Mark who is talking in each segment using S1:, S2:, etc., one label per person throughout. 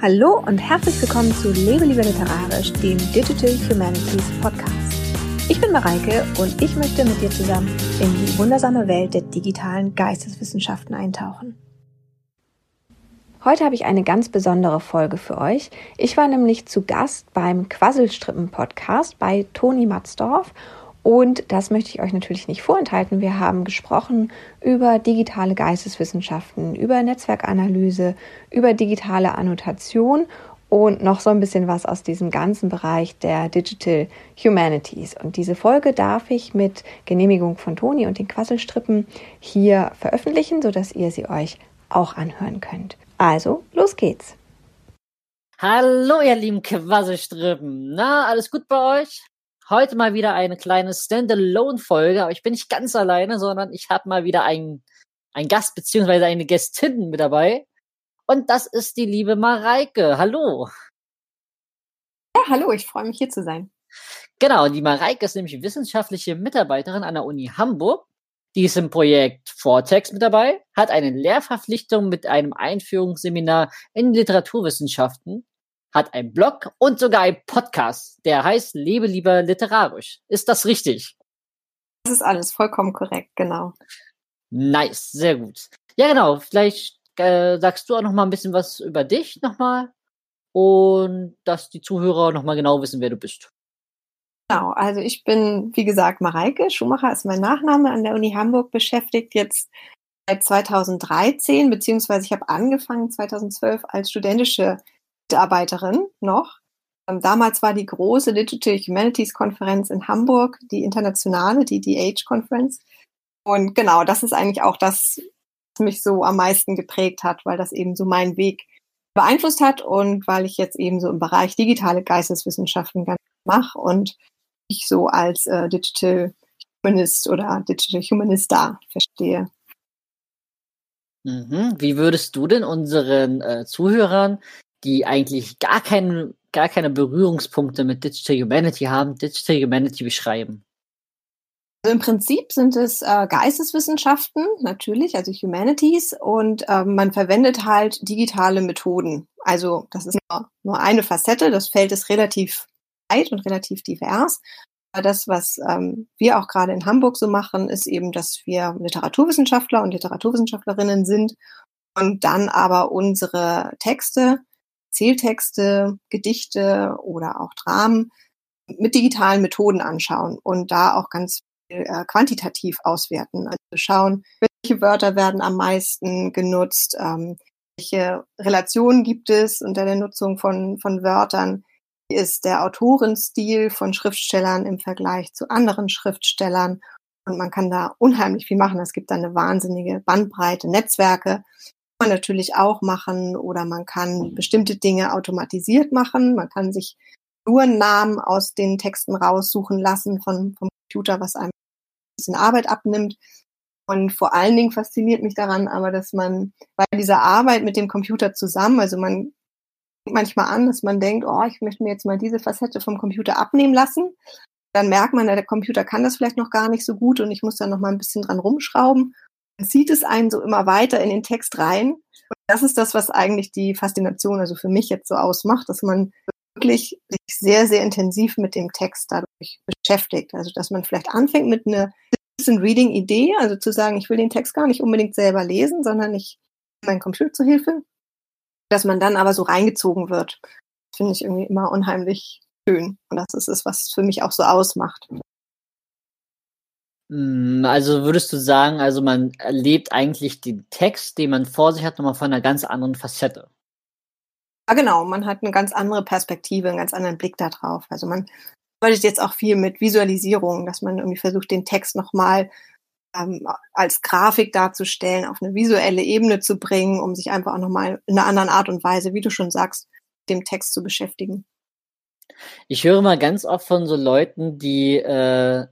S1: Hallo und herzlich willkommen zu Lebe lieber literarisch, dem Digital Humanities Podcast. Ich bin Mareike und ich möchte mit dir zusammen in die wundersame Welt der digitalen Geisteswissenschaften eintauchen. Heute habe ich eine ganz besondere Folge für euch. Ich war nämlich zu Gast beim Quasselstrippen Podcast bei Toni Matzdorf und das möchte ich euch natürlich nicht vorenthalten. Wir haben gesprochen über digitale Geisteswissenschaften, über Netzwerkanalyse, über digitale Annotation und noch so ein bisschen was aus diesem ganzen Bereich der Digital Humanities. Und diese Folge darf ich mit Genehmigung von Toni und den Quasselstrippen hier veröffentlichen, sodass ihr sie euch auch anhören könnt. Also, los geht's.
S2: Hallo, ihr lieben Quasselstrippen. Na, alles gut bei euch? Heute mal wieder eine kleine Standalone-Folge, aber ich bin nicht ganz alleine, sondern ich habe mal wieder einen, einen Gast beziehungsweise eine Gästin mit dabei. Und das ist die liebe Mareike. Hallo.
S1: Ja, hallo, ich freue mich hier zu sein.
S2: Genau, die Mareike ist nämlich wissenschaftliche Mitarbeiterin an der Uni Hamburg. Die ist im Projekt Vortex mit dabei, hat eine Lehrverpflichtung mit einem Einführungsseminar in Literaturwissenschaften hat einen Blog und sogar einen Podcast, der heißt Lebe lieber literarisch. Ist das richtig?
S1: Das ist alles vollkommen korrekt, genau.
S2: Nice, sehr gut. Ja, genau. Vielleicht äh, sagst du auch noch mal ein bisschen was über dich nochmal und dass die Zuhörer noch mal genau wissen, wer du bist.
S1: Genau, also ich bin, wie gesagt, Mareike Schumacher ist mein Nachname an der Uni Hamburg beschäftigt, jetzt seit 2013, beziehungsweise ich habe angefangen 2012 als studentische Mitarbeiterin noch. Ähm, damals war die große Digital Humanities Konferenz in Hamburg, die internationale, die DH Conference. Und genau, das ist eigentlich auch das, was mich so am meisten geprägt hat, weil das eben so meinen Weg beeinflusst hat und weil ich jetzt eben so im Bereich digitale Geisteswissenschaften ganz mache und ich so als äh, Digital Humanist oder Digital Humanista verstehe.
S2: Mhm. Wie würdest du denn unseren äh, Zuhörern die eigentlich gar, kein, gar keine Berührungspunkte mit Digital Humanity haben, Digital Humanity beschreiben?
S1: Also Im Prinzip sind es äh, Geisteswissenschaften, natürlich, also Humanities, und ähm, man verwendet halt digitale Methoden. Also das ist nur, nur eine Facette, das Feld ist relativ weit und relativ divers. Das, was ähm, wir auch gerade in Hamburg so machen, ist eben, dass wir Literaturwissenschaftler und Literaturwissenschaftlerinnen sind und dann aber unsere Texte Zähltexte, Gedichte oder auch Dramen mit digitalen Methoden anschauen und da auch ganz viel äh, quantitativ auswerten. Also schauen, welche Wörter werden am meisten genutzt, ähm, welche Relationen gibt es unter der Nutzung von, von Wörtern, wie ist der Autorenstil von Schriftstellern im Vergleich zu anderen Schriftstellern. Und man kann da unheimlich viel machen. Es gibt da eine wahnsinnige Bandbreite, Netzwerke, man natürlich auch machen oder man kann bestimmte Dinge automatisiert machen. Man kann sich nur Namen aus den Texten raussuchen lassen von, vom Computer, was einem ein bisschen Arbeit abnimmt. Und vor allen Dingen fasziniert mich daran aber, dass man bei dieser Arbeit mit dem Computer zusammen, also man fängt manchmal an, dass man denkt, oh, ich möchte mir jetzt mal diese Facette vom Computer abnehmen lassen. Dann merkt man, der Computer kann das vielleicht noch gar nicht so gut und ich muss da noch mal ein bisschen dran rumschrauben zieht es einen so immer weiter in den Text rein. Und das ist das, was eigentlich die Faszination, also für mich jetzt so ausmacht, dass man wirklich sich sehr, sehr intensiv mit dem Text dadurch beschäftigt. Also, dass man vielleicht anfängt mit einer bisschen Reading-Idee, also zu sagen, ich will den Text gar nicht unbedingt selber lesen, sondern ich mein Computer zu Hilfe, dass man dann aber so reingezogen wird. Finde ich irgendwie immer unheimlich schön. Und das ist es, was für mich auch so ausmacht.
S2: Hm, also würdest du sagen, also man erlebt eigentlich den Text, den man vor sich hat, nochmal von einer ganz anderen Facette.
S1: Ja, genau. Man hat eine ganz andere Perspektive, einen ganz anderen Blick darauf. Also man arbeitet jetzt auch viel mit Visualisierung, dass man irgendwie versucht, den Text nochmal ähm, als Grafik darzustellen, auf eine visuelle Ebene zu bringen, um sich einfach auch nochmal in einer anderen Art und Weise, wie du schon sagst, dem Text zu beschäftigen.
S2: Ich höre mal ganz oft von so Leuten, die äh,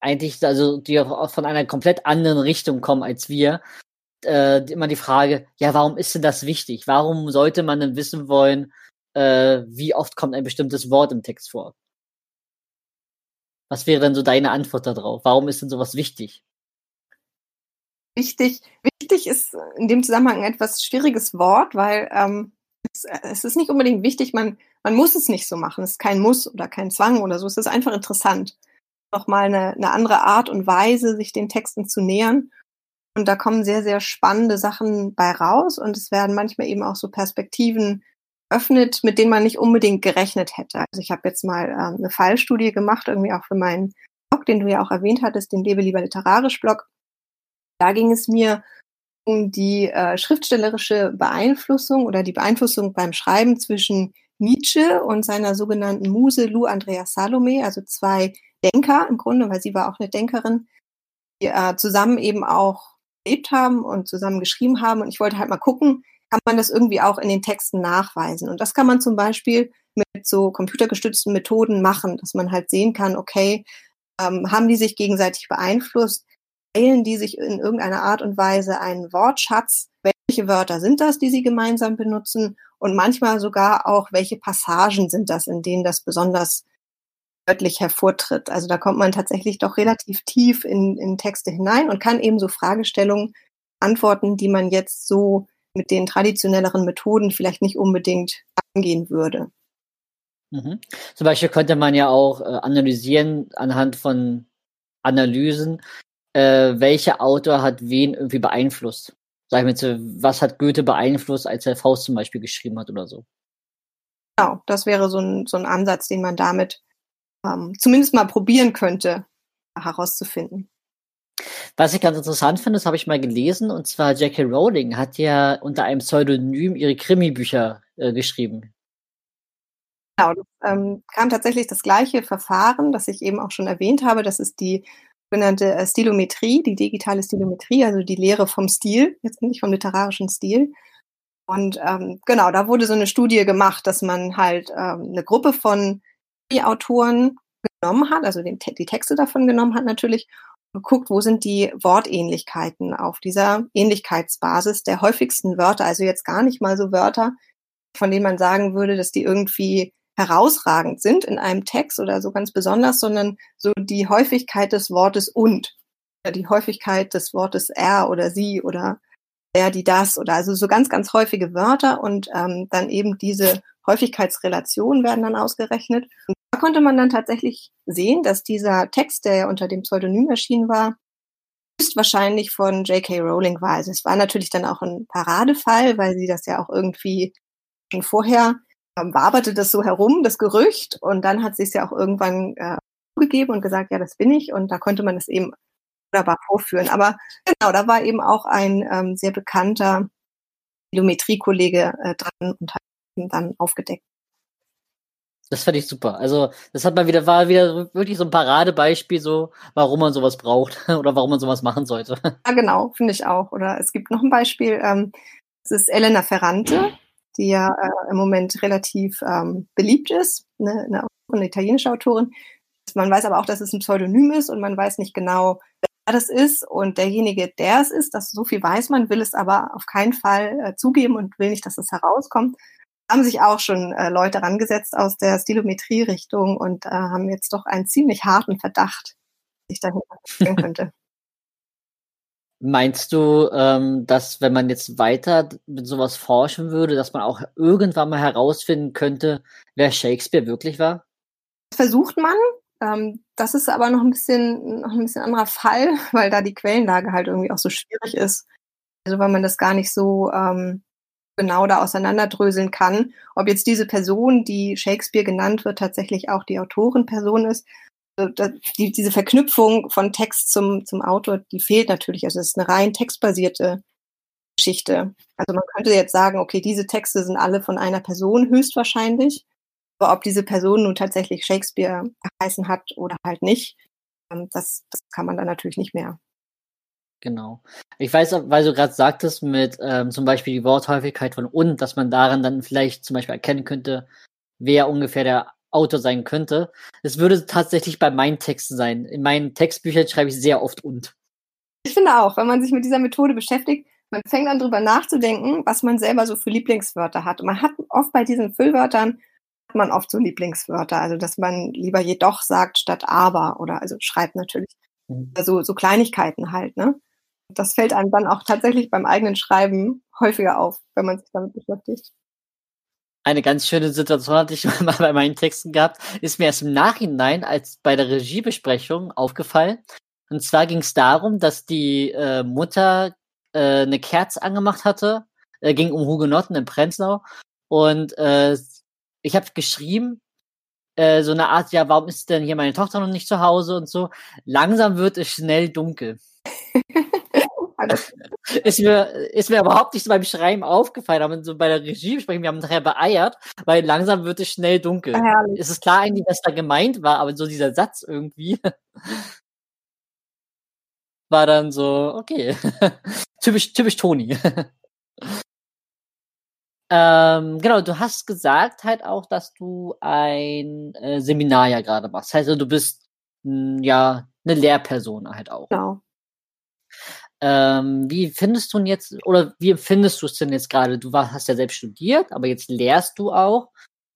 S2: eigentlich, also die auch von einer komplett anderen Richtung kommen als wir, äh, immer die Frage, ja, warum ist denn das wichtig? Warum sollte man denn wissen wollen, äh, wie oft kommt ein bestimmtes Wort im Text vor? Was wäre denn so deine Antwort darauf? Warum ist denn sowas wichtig?
S1: Wichtig, wichtig ist in dem Zusammenhang ein etwas schwieriges Wort, weil ähm, es, es ist nicht unbedingt wichtig, man, man muss es nicht so machen. Es ist kein Muss oder kein Zwang oder so. Es ist einfach interessant. Nochmal eine, eine andere Art und Weise, sich den Texten zu nähern. Und da kommen sehr, sehr spannende Sachen bei raus. Und es werden manchmal eben auch so Perspektiven öffnet, mit denen man nicht unbedingt gerechnet hätte. Also ich habe jetzt mal ähm, eine Fallstudie gemacht, irgendwie auch für meinen Blog, den du ja auch erwähnt hattest, den Lebe lieber literarisch Blog. Da ging es mir um die äh, schriftstellerische Beeinflussung oder die Beeinflussung beim Schreiben zwischen Nietzsche und seiner sogenannten Muse Lou Andrea Salome, also zwei Denker im Grunde, weil sie war auch eine Denkerin, die äh, zusammen eben auch gelebt haben und zusammen geschrieben haben. Und ich wollte halt mal gucken, kann man das irgendwie auch in den Texten nachweisen. Und das kann man zum Beispiel mit so computergestützten Methoden machen, dass man halt sehen kann, okay, ähm, haben die sich gegenseitig beeinflusst? Teilen die sich in irgendeiner Art und Weise einen Wortschatz? Welche Wörter sind das, die sie gemeinsam benutzen? Und manchmal sogar auch, welche Passagen sind das, in denen das besonders deutlich hervortritt. Also da kommt man tatsächlich doch relativ tief in, in Texte hinein und kann eben so Fragestellungen antworten, die man jetzt so mit den traditionelleren Methoden vielleicht nicht unbedingt angehen würde.
S2: Mhm. Zum Beispiel könnte man ja auch äh, analysieren anhand von Analysen, äh, welcher Autor hat wen irgendwie beeinflusst. Sag ich mal, was hat Goethe beeinflusst, als er Faust zum Beispiel geschrieben hat oder so.
S1: Genau, das wäre so ein, so ein Ansatz, den man damit ähm, zumindest mal probieren könnte, herauszufinden.
S2: Was ich ganz interessant finde, das habe ich mal gelesen, und zwar Jackie Rowling hat ja unter einem Pseudonym ihre Krimi-Bücher äh, geschrieben.
S1: Genau, das ähm, kam tatsächlich das gleiche Verfahren, das ich eben auch schon erwähnt habe. Das ist die sogenannte äh, Stilometrie, die digitale Stilometrie, also die Lehre vom Stil, jetzt nicht vom literarischen Stil. Und ähm, genau, da wurde so eine Studie gemacht, dass man halt ähm, eine Gruppe von Autoren genommen hat, also den, die Texte davon genommen hat natürlich geguckt, wo sind die Wortähnlichkeiten auf dieser Ähnlichkeitsbasis der häufigsten Wörter, also jetzt gar nicht mal so Wörter, von denen man sagen würde, dass die irgendwie herausragend sind in einem Text oder so ganz besonders, sondern so die Häufigkeit des Wortes und, die Häufigkeit des Wortes er oder sie oder er, die, das oder also so ganz, ganz häufige Wörter und ähm, dann eben diese Häufigkeitsrelationen werden dann ausgerechnet. Und da konnte man dann tatsächlich sehen, dass dieser Text, der ja unter dem Pseudonym erschienen war, höchstwahrscheinlich von J.K. Rowling war. Also es war natürlich dann auch ein Paradefall, weil sie das ja auch irgendwie schon vorher ähm, waberte das so herum, das Gerücht, und dann hat sie es ja auch irgendwann äh, zugegeben und gesagt, ja, das bin ich, und da konnte man es eben wunderbar vorführen. Aber genau, da war eben auch ein ähm, sehr bekannter Geometriekollege äh, dran und hat ihn dann aufgedeckt.
S2: Das fand ich super. Also, das hat mal wieder, war wieder wirklich so ein Paradebeispiel, so, warum man sowas braucht oder warum man sowas machen sollte.
S1: Ja, genau, finde ich auch. Oder es gibt noch ein Beispiel, ähm, das ist Elena Ferrante, die ja äh, im Moment relativ ähm, beliebt ist, ne, eine, eine italienische Autorin. Man weiß aber auch, dass es ein Pseudonym ist und man weiß nicht genau, das ist. Und derjenige, der es ist, das so viel weiß man, will es aber auf keinen Fall äh, zugeben und will nicht, dass es herauskommt haben sich auch schon äh, Leute rangesetzt aus der Stilometrie-Richtung und äh, haben jetzt doch einen ziemlich harten Verdacht, sich dahinter stellen könnte.
S2: Meinst du, ähm, dass wenn man jetzt weiter mit sowas forschen würde, dass man auch irgendwann mal herausfinden könnte, wer Shakespeare wirklich war?
S1: Das versucht man. Ähm, das ist aber noch ein bisschen noch ein bisschen anderer Fall, weil da die Quellenlage halt irgendwie auch so schwierig ist. Also weil man das gar nicht so ähm, genau da auseinanderdröseln kann, ob jetzt diese Person, die Shakespeare genannt wird, tatsächlich auch die Autorenperson ist. Also, die, diese Verknüpfung von Text zum, zum Autor, die fehlt natürlich. Also es ist eine rein textbasierte Geschichte. Also man könnte jetzt sagen, okay, diese Texte sind alle von einer Person höchstwahrscheinlich. Aber ob diese Person nun tatsächlich Shakespeare geheißen hat oder halt nicht, ähm, das, das kann man dann natürlich nicht mehr
S2: Genau. Ich weiß, weil du gerade sagtest mit ähm, zum Beispiel die Worthäufigkeit von und, dass man daran dann vielleicht zum Beispiel erkennen könnte, wer ungefähr der Autor sein könnte. Es würde tatsächlich bei meinen Texten sein. In meinen Textbüchern schreibe ich sehr oft und.
S1: Ich finde auch, wenn man sich mit dieser Methode beschäftigt, man fängt an drüber nachzudenken, was man selber so für Lieblingswörter hat. Und man hat oft bei diesen Füllwörtern man oft so Lieblingswörter, also dass man lieber jedoch sagt statt aber oder also schreibt natürlich. Also so Kleinigkeiten halt, ne? das fällt einem dann auch tatsächlich beim eigenen Schreiben häufiger auf, wenn man sich damit beschäftigt.
S2: Eine ganz schöne Situation hatte ich mal bei meinen Texten gehabt, ist mir erst im Nachhinein als bei der Regiebesprechung aufgefallen. Und zwar ging es darum, dass die äh, Mutter äh, eine Kerze angemacht hatte, äh, ging um Hugenotten in Prenzlau. Und äh, ich habe geschrieben, äh, so eine Art, ja, warum ist denn hier meine Tochter noch nicht zu Hause und so. Langsam wird es schnell dunkel. ist mir, ist mir überhaupt nicht so beim Schreiben aufgefallen, aber so bei der Regie sprechen, wir haben nachher beeiert, weil langsam wird es schnell dunkel. Herrlich. Es ist klar eigentlich, was da gemeint war, aber so dieser Satz irgendwie war dann so, okay. typisch, typisch Toni. Ähm, genau, du hast gesagt halt auch, dass du ein äh, Seminar ja gerade machst. Heißt, du bist mh, ja eine Lehrperson halt auch.
S1: Genau.
S2: Ähm, wie findest du jetzt, oder wie findest du es denn jetzt gerade? Du war, hast ja selbst studiert, aber jetzt lehrst du auch.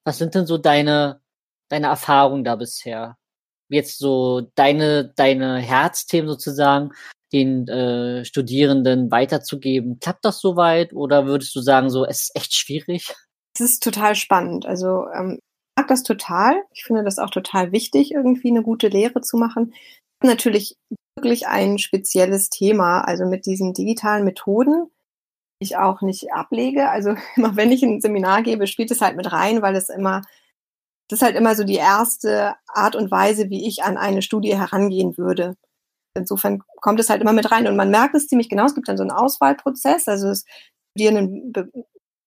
S2: Was sind denn so deine, deine Erfahrungen da bisher? Jetzt so deine, deine Herzthemen sozusagen den äh, Studierenden weiterzugeben. Klappt das soweit oder würdest du sagen, so, es ist echt schwierig?
S1: Es ist total spannend. Also ähm, ich mag das total. Ich finde das auch total wichtig, irgendwie eine gute Lehre zu machen. Natürlich wirklich ein spezielles Thema, also mit diesen digitalen Methoden, die ich auch nicht ablege. Also immer wenn ich ein Seminar gebe, spielt es halt mit rein, weil es immer, das ist halt immer so die erste Art und Weise, wie ich an eine Studie herangehen würde. Insofern kommt es halt immer mit rein und man merkt es ziemlich genau. Es gibt dann so einen Auswahlprozess, also es Studierenden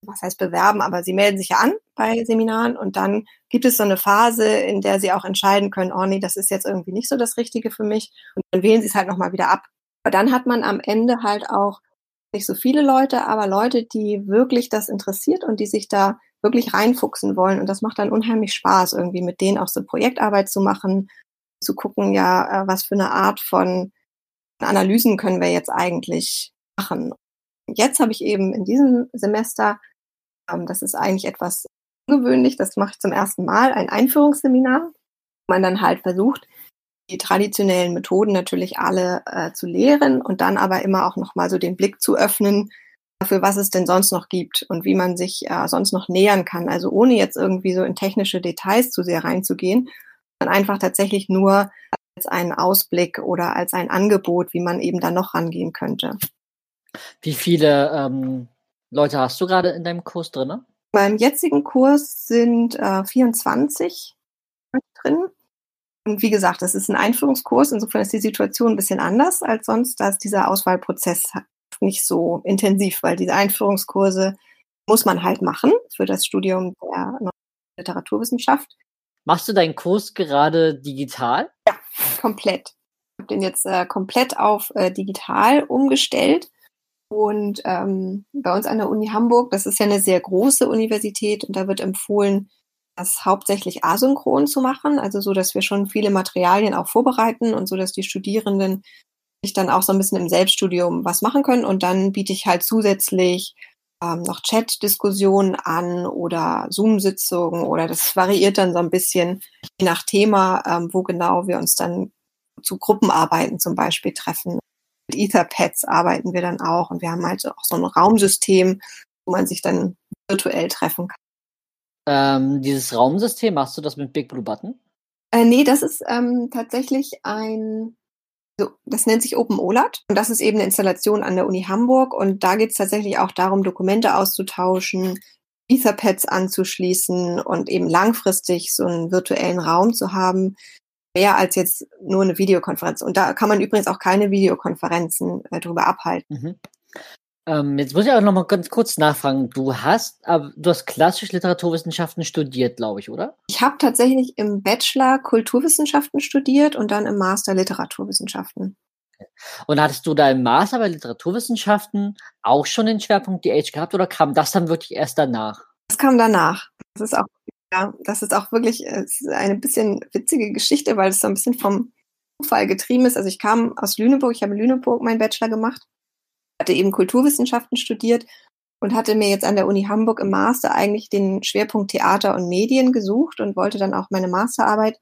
S1: was heißt bewerben, aber sie melden sich ja an bei Seminaren und dann gibt es so eine Phase, in der sie auch entscheiden können, oh nee, das ist jetzt irgendwie nicht so das Richtige für mich und dann wählen sie es halt nochmal wieder ab. Aber dann hat man am Ende halt auch nicht so viele Leute, aber Leute, die wirklich das interessiert und die sich da wirklich reinfuchsen wollen und das macht dann unheimlich Spaß, irgendwie mit denen auch so Projektarbeit zu machen, zu gucken, ja, äh, was für eine Art von Analysen können wir jetzt eigentlich machen. Jetzt habe ich eben in diesem Semester ähm, das ist eigentlich etwas ungewöhnlich. Das mache ich zum ersten Mal, ein Einführungsseminar, wo man dann halt versucht, die traditionellen Methoden natürlich alle äh, zu lehren und dann aber immer auch nochmal so den Blick zu öffnen, für was es denn sonst noch gibt und wie man sich äh, sonst noch nähern kann. Also ohne jetzt irgendwie so in technische Details zu sehr reinzugehen, sondern einfach tatsächlich nur als einen Ausblick oder als ein Angebot, wie man eben da noch rangehen könnte.
S2: Wie viele ähm, Leute hast du gerade in deinem Kurs drin?
S1: Beim jetzigen Kurs sind äh, 24 drin. Und wie gesagt, das ist ein Einführungskurs. Insofern ist die Situation ein bisschen anders als sonst. Da ist dieser Auswahlprozess nicht so intensiv, weil diese Einführungskurse muss man halt machen für das Studium der Literaturwissenschaft.
S2: Machst du deinen Kurs gerade digital?
S1: Ja, komplett. Ich habe den jetzt äh, komplett auf äh, digital umgestellt und ähm, bei uns an der Uni Hamburg, das ist ja eine sehr große Universität und da wird empfohlen, das hauptsächlich asynchron zu machen, also so, dass wir schon viele Materialien auch vorbereiten und so, dass die Studierenden sich dann auch so ein bisschen im Selbststudium was machen können. Und dann biete ich halt zusätzlich ähm, noch Chat-Diskussionen an oder Zoom-Sitzungen oder das variiert dann so ein bisschen je nach Thema, ähm, wo genau wir uns dann zu Gruppenarbeiten zum Beispiel treffen mit Etherpads arbeiten wir dann auch und wir haben halt auch so ein Raumsystem, wo man sich dann virtuell treffen kann.
S2: Ähm, dieses Raumsystem, machst du das mit Big Blue Button?
S1: Äh, nee, das ist ähm, tatsächlich ein, das nennt sich Open OLAT und das ist eben eine Installation an der Uni Hamburg und da geht es tatsächlich auch darum, Dokumente auszutauschen, Etherpads anzuschließen und eben langfristig so einen virtuellen Raum zu haben, mehr als jetzt nur eine Videokonferenz. Und da kann man übrigens auch keine Videokonferenzen äh, drüber abhalten.
S2: Mhm. Ähm, jetzt muss ich auch noch mal ganz kurz nachfragen. Du hast, äh, du hast klassische Literaturwissenschaften studiert, glaube ich, oder?
S1: Ich habe tatsächlich im Bachelor Kulturwissenschaften studiert und dann im Master Literaturwissenschaften.
S2: Und hattest du da im Master bei Literaturwissenschaften auch schon den Schwerpunkt DH gehabt oder kam das dann wirklich erst danach?
S1: Das kam danach. Das ist auch ja, das ist auch wirklich ist eine bisschen witzige Geschichte, weil es so ein bisschen vom Zufall getrieben ist. Also ich kam aus Lüneburg, ich habe in Lüneburg meinen Bachelor gemacht, hatte eben Kulturwissenschaften studiert und hatte mir jetzt an der Uni Hamburg im Master eigentlich den Schwerpunkt Theater und Medien gesucht und wollte dann auch meine Masterarbeit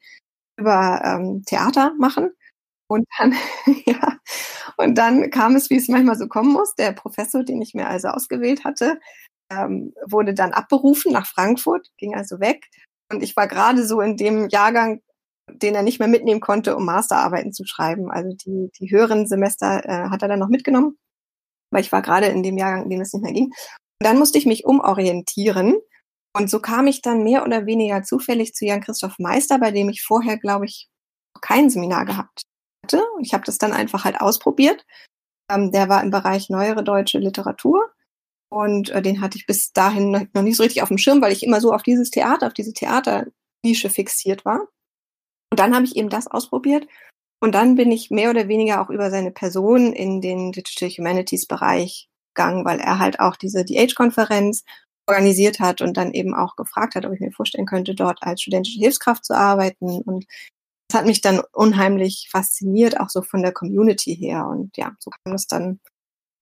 S1: über ähm, Theater machen. Und dann, ja, und dann kam es, wie es manchmal so kommen muss. Der Professor, den ich mir also ausgewählt hatte, ähm, wurde dann abberufen nach Frankfurt, ging also weg. Und ich war gerade so in dem Jahrgang, den er nicht mehr mitnehmen konnte, um Masterarbeiten zu schreiben. Also die, die höheren Semester äh, hat er dann noch mitgenommen, weil ich war gerade in dem Jahrgang, in dem es nicht mehr ging. Und dann musste ich mich umorientieren. Und so kam ich dann mehr oder weniger zufällig zu Jan-Christoph Meister, bei dem ich vorher, glaube ich, kein Seminar gehabt hatte. Ich habe das dann einfach halt ausprobiert. Ähm, der war im Bereich neuere deutsche Literatur. Und äh, den hatte ich bis dahin noch nicht so richtig auf dem Schirm, weil ich immer so auf dieses Theater, auf diese Theaternische fixiert war. Und dann habe ich eben das ausprobiert. Und dann bin ich mehr oder weniger auch über seine Person in den Digital Humanities Bereich gegangen, weil er halt auch diese DH-Konferenz organisiert hat und dann eben auch gefragt hat, ob ich mir vorstellen könnte, dort als studentische Hilfskraft zu arbeiten. Und das hat mich dann unheimlich fasziniert, auch so von der Community her. Und ja, so kam es dann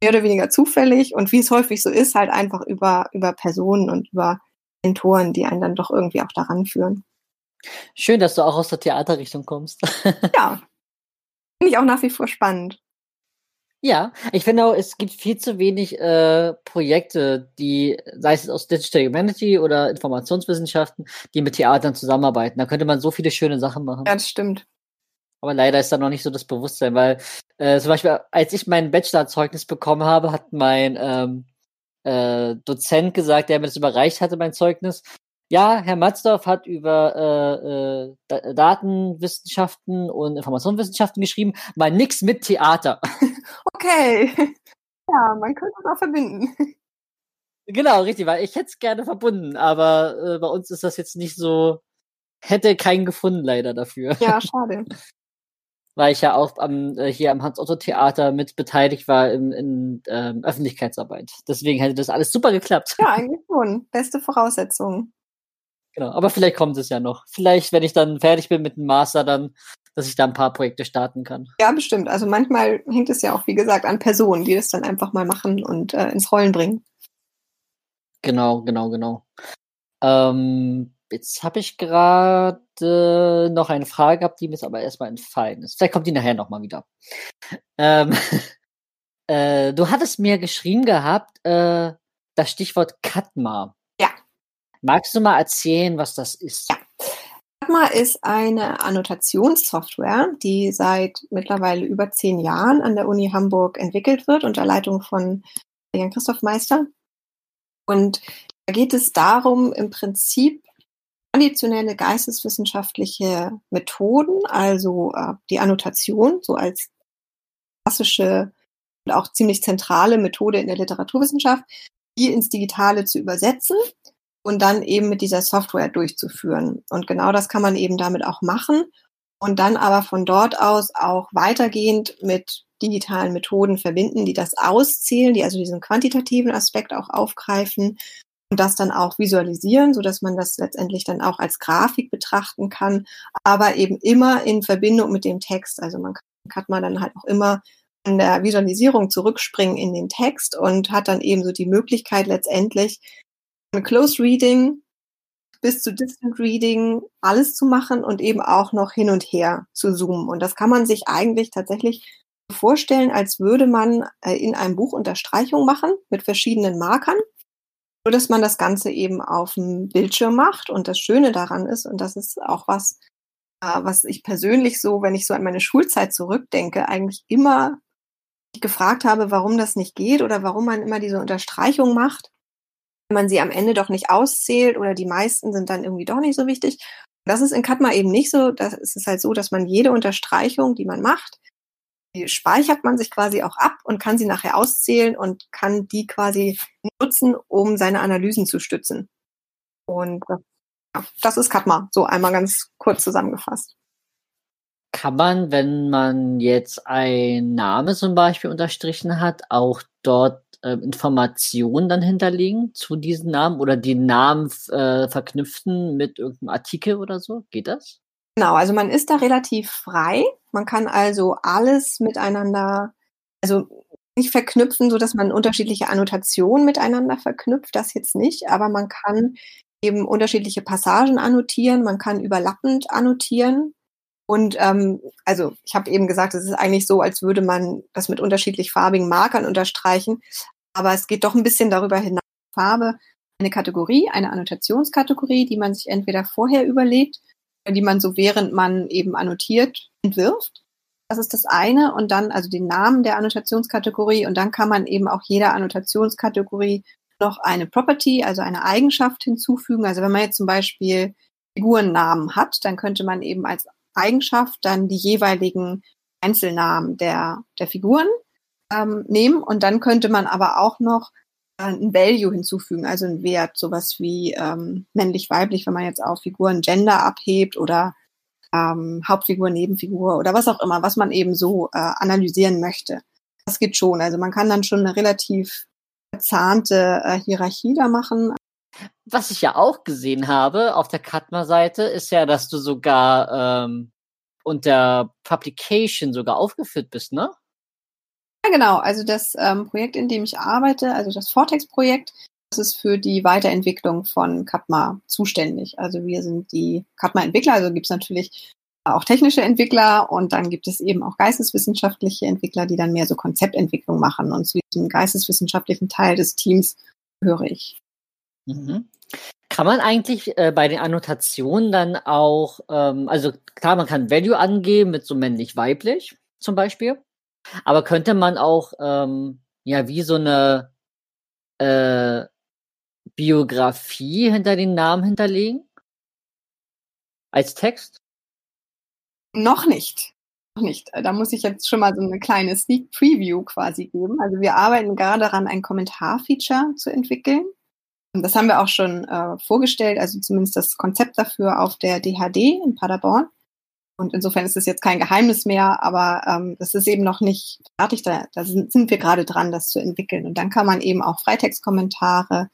S1: mehr oder weniger zufällig und wie es häufig so ist, halt einfach über, über Personen und über Mentoren, die einen dann doch irgendwie auch daran führen.
S2: Schön, dass du auch aus der Theaterrichtung kommst.
S1: ja. Finde ich auch nach wie vor spannend.
S2: Ja, ich finde auch, es gibt viel zu wenig äh, Projekte, die, sei es aus Digital Humanity oder Informationswissenschaften, die mit Theatern zusammenarbeiten. Da könnte man so viele schöne Sachen machen.
S1: Ja, das stimmt.
S2: Aber leider ist da noch nicht so das Bewusstsein, weil äh, zum Beispiel, als ich mein Bachelorzeugnis bekommen habe, hat mein ähm, äh, Dozent gesagt, der mir das überreicht hatte, mein Zeugnis, ja, Herr Matzdorf hat über äh, äh, Datenwissenschaften und Informationswissenschaften geschrieben, mal nix mit Theater.
S1: Okay. Ja, man könnte es auch verbinden.
S2: Genau, richtig, weil ich hätte es gerne verbunden, aber äh, bei uns ist das jetzt nicht so, hätte keinen gefunden leider dafür.
S1: Ja, schade.
S2: weil ich ja auch am, äh, hier am Hans-Otto-Theater mit beteiligt war in, in ähm, Öffentlichkeitsarbeit. Deswegen hätte das alles super geklappt.
S1: Ja, eigentlich schon. Beste Voraussetzungen.
S2: Genau, aber vielleicht kommt es ja noch. Vielleicht, wenn ich dann fertig bin mit dem Master, dann, dass ich da ein paar Projekte starten kann.
S1: Ja, bestimmt. Also manchmal hängt es ja auch, wie gesagt, an Personen, die das dann einfach mal machen und äh, ins Rollen bringen.
S2: Genau, genau, genau. Ähm, jetzt habe ich gerade noch eine Frage gehabt, die mir jetzt aber erstmal entfallen ist. Vielleicht kommt die nachher nochmal wieder. Ähm, äh, du hattest mir geschrieben gehabt, äh, das Stichwort Katma. Magst du mal erzählen, was das ist?
S1: Ja. Katma ist eine Annotationssoftware, die seit mittlerweile über zehn Jahren an der Uni Hamburg entwickelt wird unter Leitung von Jan Christoph Meister. Und da geht es darum, im Prinzip traditionelle geisteswissenschaftliche Methoden, also äh, die Annotation, so als klassische und auch ziemlich zentrale Methode in der Literaturwissenschaft, die ins Digitale zu übersetzen und dann eben mit dieser Software durchzuführen. Und genau das kann man eben damit auch machen und dann aber von dort aus auch weitergehend mit digitalen Methoden verbinden, die das auszählen, die also diesen quantitativen Aspekt auch aufgreifen und das dann auch visualisieren, so dass man das letztendlich dann auch als Grafik betrachten kann, aber eben immer in Verbindung mit dem Text. Also man kann man dann halt auch immer in der Visualisierung zurückspringen in den Text und hat dann eben so die Möglichkeit letztendlich Close Reading bis zu Distant Reading alles zu machen und eben auch noch hin und her zu zoomen. Und das kann man sich eigentlich tatsächlich vorstellen, als würde man äh, in einem Buch Unterstreichung machen mit verschiedenen Markern nur, dass man das Ganze eben auf dem Bildschirm macht. Und das Schöne daran ist, und das ist auch was, äh, was ich persönlich so, wenn ich so an meine Schulzeit zurückdenke, eigentlich immer gefragt habe, warum das nicht geht oder warum man immer diese Unterstreichung macht, man sie am Ende doch nicht auszählt oder die meisten sind dann irgendwie doch nicht so wichtig. Das ist in Katma eben nicht so. Das ist halt so, dass man jede Unterstreichung, die man macht, die speichert man sich quasi auch ab und kann sie nachher auszählen und kann die quasi nutzen, um seine Analysen zu stützen. Und ja, das ist Katma, so einmal ganz kurz zusammengefasst.
S2: Kann man, wenn man jetzt ein Name zum Beispiel unterstrichen hat, auch dort äh, Informationen dann hinterlegen zu diesen Namen oder die Namen äh, verknüpfen mit irgendeinem Artikel oder so? Geht das?
S1: Genau, also man ist da relativ frei. Man kann also alles miteinander, also nicht verknüpfen, so dass man unterschiedliche Annotationen miteinander verknüpft, das jetzt nicht, aber man kann eben unterschiedliche Passagen annotieren, man kann überlappend annotieren. Und ähm, also ich habe eben gesagt, es ist eigentlich so, als würde man das mit unterschiedlich farbigen Markern unterstreichen, aber es geht doch ein bisschen darüber hinaus, Farbe eine Kategorie, eine Annotationskategorie, die man sich entweder vorher überlegt, die man so während man eben annotiert entwirft. Das ist das eine und dann also den Namen der Annotationskategorie und dann kann man eben auch jeder Annotationskategorie noch eine Property, also eine Eigenschaft hinzufügen. Also wenn man jetzt zum Beispiel Figurennamen hat, dann könnte man eben als Eigenschaft dann die jeweiligen Einzelnamen der, der Figuren ähm, nehmen und dann könnte man aber auch noch ein Value hinzufügen, also ein Wert, sowas wie ähm, männlich-weiblich, wenn man jetzt auf Figuren Gender abhebt oder ähm, Hauptfigur, Nebenfigur oder was auch immer, was man eben so äh, analysieren möchte. Das geht schon. Also man kann dann schon eine relativ verzahnte äh, Hierarchie da machen.
S2: Was ich ja auch gesehen habe auf der Katma-Seite, ist ja, dass du sogar ähm, unter Publication sogar aufgeführt bist, ne?
S1: Ja, genau. Also das ähm, Projekt, in dem ich arbeite, also das Vortex-Projekt, das ist für die Weiterentwicklung von Katma zuständig. Also wir sind die Katma-Entwickler, also gibt es natürlich auch technische Entwickler und dann gibt es eben auch geisteswissenschaftliche Entwickler, die dann mehr so Konzeptentwicklung machen. Und zu diesem geisteswissenschaftlichen Teil des Teams gehöre ich.
S2: Mhm. Kann man eigentlich äh, bei den Annotationen dann auch, ähm, also klar, man kann Value angeben mit so männlich-weiblich zum Beispiel, aber könnte man auch ähm, ja wie so eine äh, Biografie hinter den Namen hinterlegen? Als Text?
S1: Noch nicht. Noch nicht. Da muss ich jetzt schon mal so eine kleine Sneak Preview quasi geben. Also wir arbeiten gerade daran, ein Kommentarfeature zu entwickeln. Das haben wir auch schon äh, vorgestellt, also zumindest das Konzept dafür auf der DHD in Paderborn. Und insofern ist es jetzt kein Geheimnis mehr, aber ähm, das ist eben noch nicht fertig. Da, da sind, sind wir gerade dran, das zu entwickeln. Und dann kann man eben auch Freitextkommentare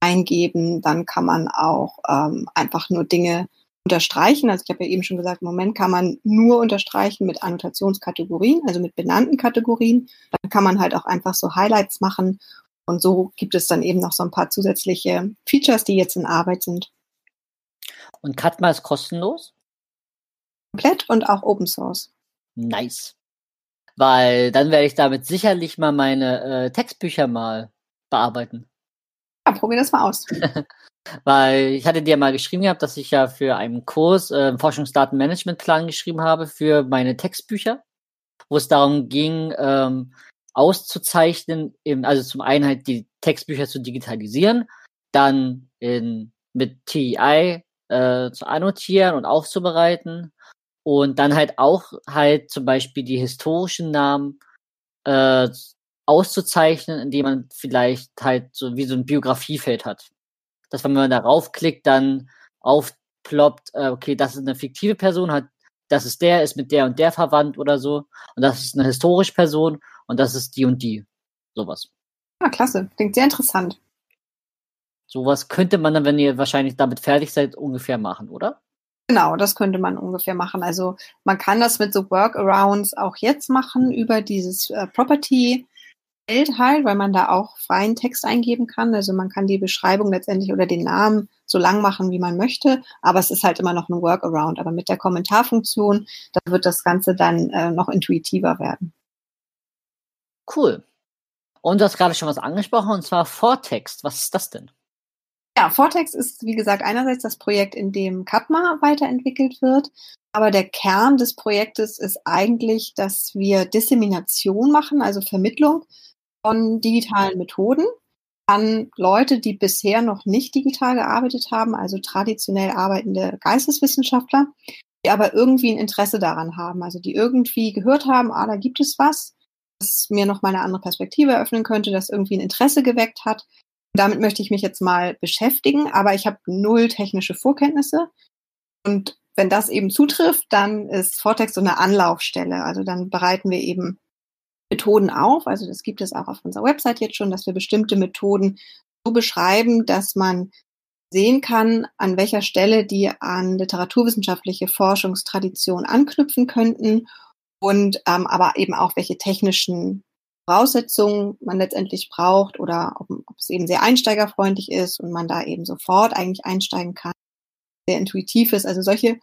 S1: eingeben. Dann kann man auch ähm, einfach nur Dinge unterstreichen. Also ich habe ja eben schon gesagt, im Moment kann man nur unterstreichen mit Annotationskategorien, also mit benannten Kategorien. Dann kann man halt auch einfach so Highlights machen. Und so gibt es dann eben noch so ein paar zusätzliche Features, die jetzt in Arbeit sind.
S2: Und Katma ist kostenlos?
S1: komplett und auch Open Source.
S2: Nice. Weil dann werde ich damit sicherlich mal meine äh, Textbücher mal bearbeiten.
S1: Ja, probier das mal aus.
S2: Weil ich hatte dir mal geschrieben gehabt, dass ich ja für einen Kurs äh, Forschungsdatenmanagementplan geschrieben habe für meine Textbücher, wo es darum ging, ähm, auszuzeichnen, eben, also zum einen halt die Textbücher zu digitalisieren, dann in, mit TEI äh, zu annotieren und aufzubereiten und dann halt auch halt zum Beispiel die historischen Namen äh, auszuzeichnen, indem man vielleicht halt so wie so ein Biografiefeld hat. Dass wenn man darauf klickt, dann aufploppt, äh, okay, das ist eine fiktive Person, hat, das ist der, ist mit der und der verwandt oder so. Und das ist eine historische Person und das ist die und die. Sowas.
S1: Ah, klasse. Klingt sehr interessant.
S2: Sowas könnte man dann, wenn ihr wahrscheinlich damit fertig seid, ungefähr machen, oder?
S1: Genau, das könnte man ungefähr machen. Also man kann das mit so Workarounds auch jetzt machen über dieses äh, Property Feld halt, weil man da auch freien Text eingeben kann. Also man kann die Beschreibung letztendlich oder den Namen so lang machen, wie man möchte, aber es ist halt immer noch ein Workaround. Aber mit der Kommentarfunktion, da wird das Ganze dann äh, noch intuitiver werden.
S2: Cool. Und du hast gerade schon was angesprochen, und zwar Vortext. Was ist das denn?
S1: Ja, Vortex ist, wie gesagt, einerseits das Projekt, in dem Katma weiterentwickelt wird. Aber der Kern des Projektes ist eigentlich, dass wir Dissemination machen, also Vermittlung von digitalen Methoden an Leute, die bisher noch nicht digital gearbeitet haben, also traditionell arbeitende Geisteswissenschaftler, die aber irgendwie ein Interesse daran haben, also die irgendwie gehört haben, ah, da gibt es was, das mir noch mal eine andere Perspektive eröffnen könnte, das irgendwie ein Interesse geweckt hat damit möchte ich mich jetzt mal beschäftigen, aber ich habe null technische Vorkenntnisse. Und wenn das eben zutrifft, dann ist Vortex so eine Anlaufstelle. Also dann bereiten wir eben Methoden auf. Also das gibt es auch auf unserer Website jetzt schon, dass wir bestimmte Methoden so beschreiben, dass man sehen kann, an welcher Stelle die an literaturwissenschaftliche Forschungstradition anknüpfen könnten und ähm, aber eben auch welche technischen Voraussetzungen man letztendlich braucht oder ob, ob, es eben sehr einsteigerfreundlich ist und man da eben sofort eigentlich einsteigen kann, sehr intuitiv ist. Also solche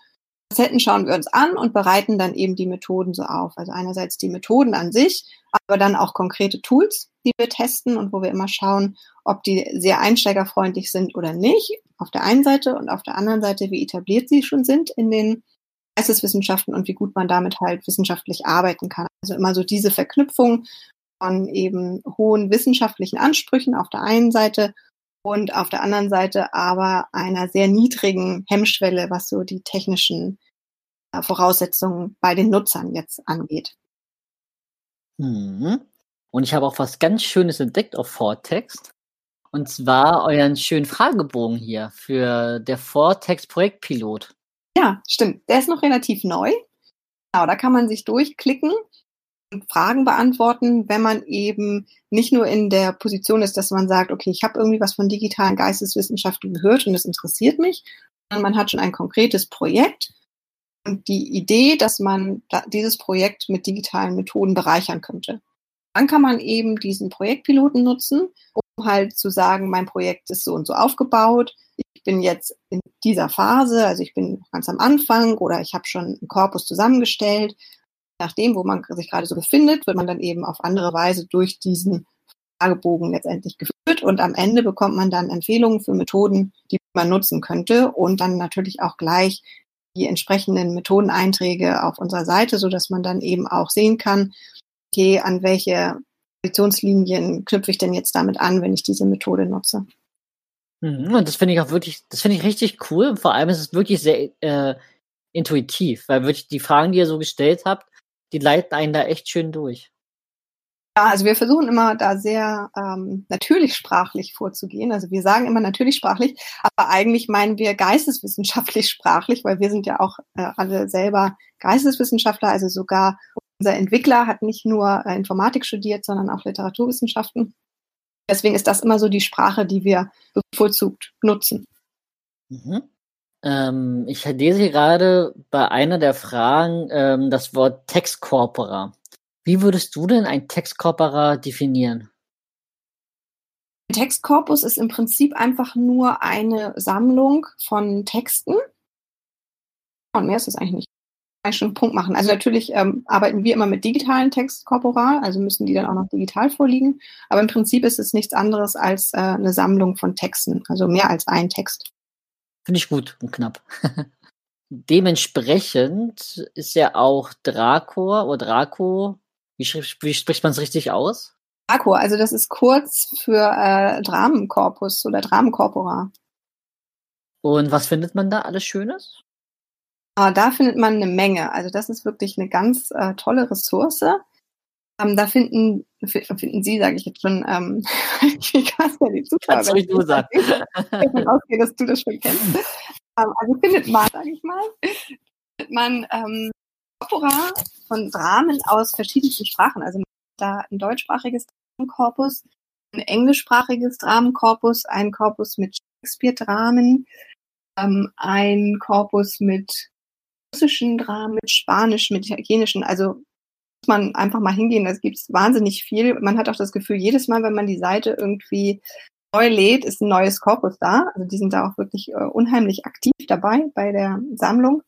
S1: Facetten schauen wir uns an und bereiten dann eben die Methoden so auf. Also einerseits die Methoden an sich, aber dann auch konkrete Tools, die wir testen und wo wir immer schauen, ob die sehr einsteigerfreundlich sind oder nicht. Auf der einen Seite und auf der anderen Seite, wie etabliert sie schon sind in den Geisteswissenschaften und wie gut man damit halt wissenschaftlich arbeiten kann. Also immer so diese Verknüpfung von eben hohen wissenschaftlichen Ansprüchen auf der einen Seite und auf der anderen Seite aber einer sehr niedrigen Hemmschwelle, was so die technischen äh, Voraussetzungen bei den Nutzern jetzt angeht.
S2: Mhm. Und ich habe auch was ganz Schönes entdeckt auf Vortext. Und zwar euren schönen Fragebogen hier für der Vortext Projektpilot.
S1: Ja, stimmt. Der ist noch relativ neu. Genau, da kann man sich durchklicken Fragen beantworten, wenn man eben nicht nur in der Position ist, dass man sagt, okay, ich habe irgendwie was von digitalen Geisteswissenschaften gehört und es interessiert mich, sondern man hat schon ein konkretes Projekt und die Idee, dass man dieses Projekt mit digitalen Methoden bereichern könnte. Dann kann man eben diesen Projektpiloten nutzen, um halt zu sagen, mein Projekt ist so und so aufgebaut. Ich bin jetzt in dieser Phase, also ich bin ganz am Anfang oder ich habe schon einen Korpus zusammengestellt nachdem, wo man sich gerade so befindet, wird man dann eben auf andere Weise durch diesen Fragebogen letztendlich geführt und am Ende bekommt man dann Empfehlungen für Methoden, die man nutzen könnte und dann natürlich auch gleich die entsprechenden Methodeneinträge auf unserer Seite, so dass man dann eben auch sehen kann, okay, an welche Positionslinien knüpfe ich denn jetzt damit an, wenn ich diese Methode nutze.
S2: Mhm, und das finde ich auch wirklich, das finde ich richtig cool. Vor allem ist es wirklich sehr äh, intuitiv, weil wirklich die Fragen, die ihr so gestellt habt, die leiten einen da echt schön durch.
S1: Ja, also wir versuchen immer da sehr ähm, natürlich sprachlich vorzugehen. Also wir sagen immer natürlich sprachlich, aber eigentlich meinen wir geisteswissenschaftlich sprachlich, weil wir sind ja auch äh, alle selber Geisteswissenschaftler. Also sogar unser Entwickler hat nicht nur äh, Informatik studiert, sondern auch Literaturwissenschaften. Deswegen ist das immer so die Sprache, die wir bevorzugt nutzen.
S2: Mhm. Ähm, ich lese gerade bei einer der Fragen ähm, das Wort Textkorpora. Wie würdest du denn ein Textkorpora definieren?
S1: Ein Textkorpus ist im Prinzip einfach nur eine Sammlung von Texten. Und mehr ist es eigentlich nicht. Ich schon einen Punkt machen. Also natürlich ähm, arbeiten wir immer mit digitalen Textkorpora, also müssen die dann auch noch digital vorliegen. Aber im Prinzip ist es nichts anderes als äh, eine Sammlung von Texten, also mehr als ein Text.
S2: Finde ich gut und knapp. Dementsprechend ist ja auch Drakor oder Draco, wie, wie spricht man es richtig aus?
S1: Draco, also das ist kurz für äh, Dramenkorpus oder Dramenkorpora.
S2: Und was findet man da alles Schönes?
S1: Ah, da findet man eine Menge. Also das ist wirklich eine ganz äh, tolle Ressource. Ähm, da finden, finden Sie, sage ich jetzt schon, ähm, ich kann ja die Zuschauer,
S2: Kannst du sagen.
S1: davon ausgehen, dass du das schon kennst. Ähm, also findet man, sage ich mal, findet man ähm, Opera von Dramen aus verschiedensten Sprachen. Also da ein deutschsprachiges Dramenkorpus, ein englischsprachiges Dramenkorpus, ein Korpus mit Shakespeare-Dramen, ähm, ein Korpus mit russischen Dramen, mit Spanisch, mit italienischen, also man einfach mal hingehen. Es gibt wahnsinnig viel. Man hat auch das Gefühl, jedes Mal, wenn man die Seite irgendwie neu lädt, ist ein neues Korpus da. Also die sind da auch wirklich äh, unheimlich aktiv dabei bei der Sammlung.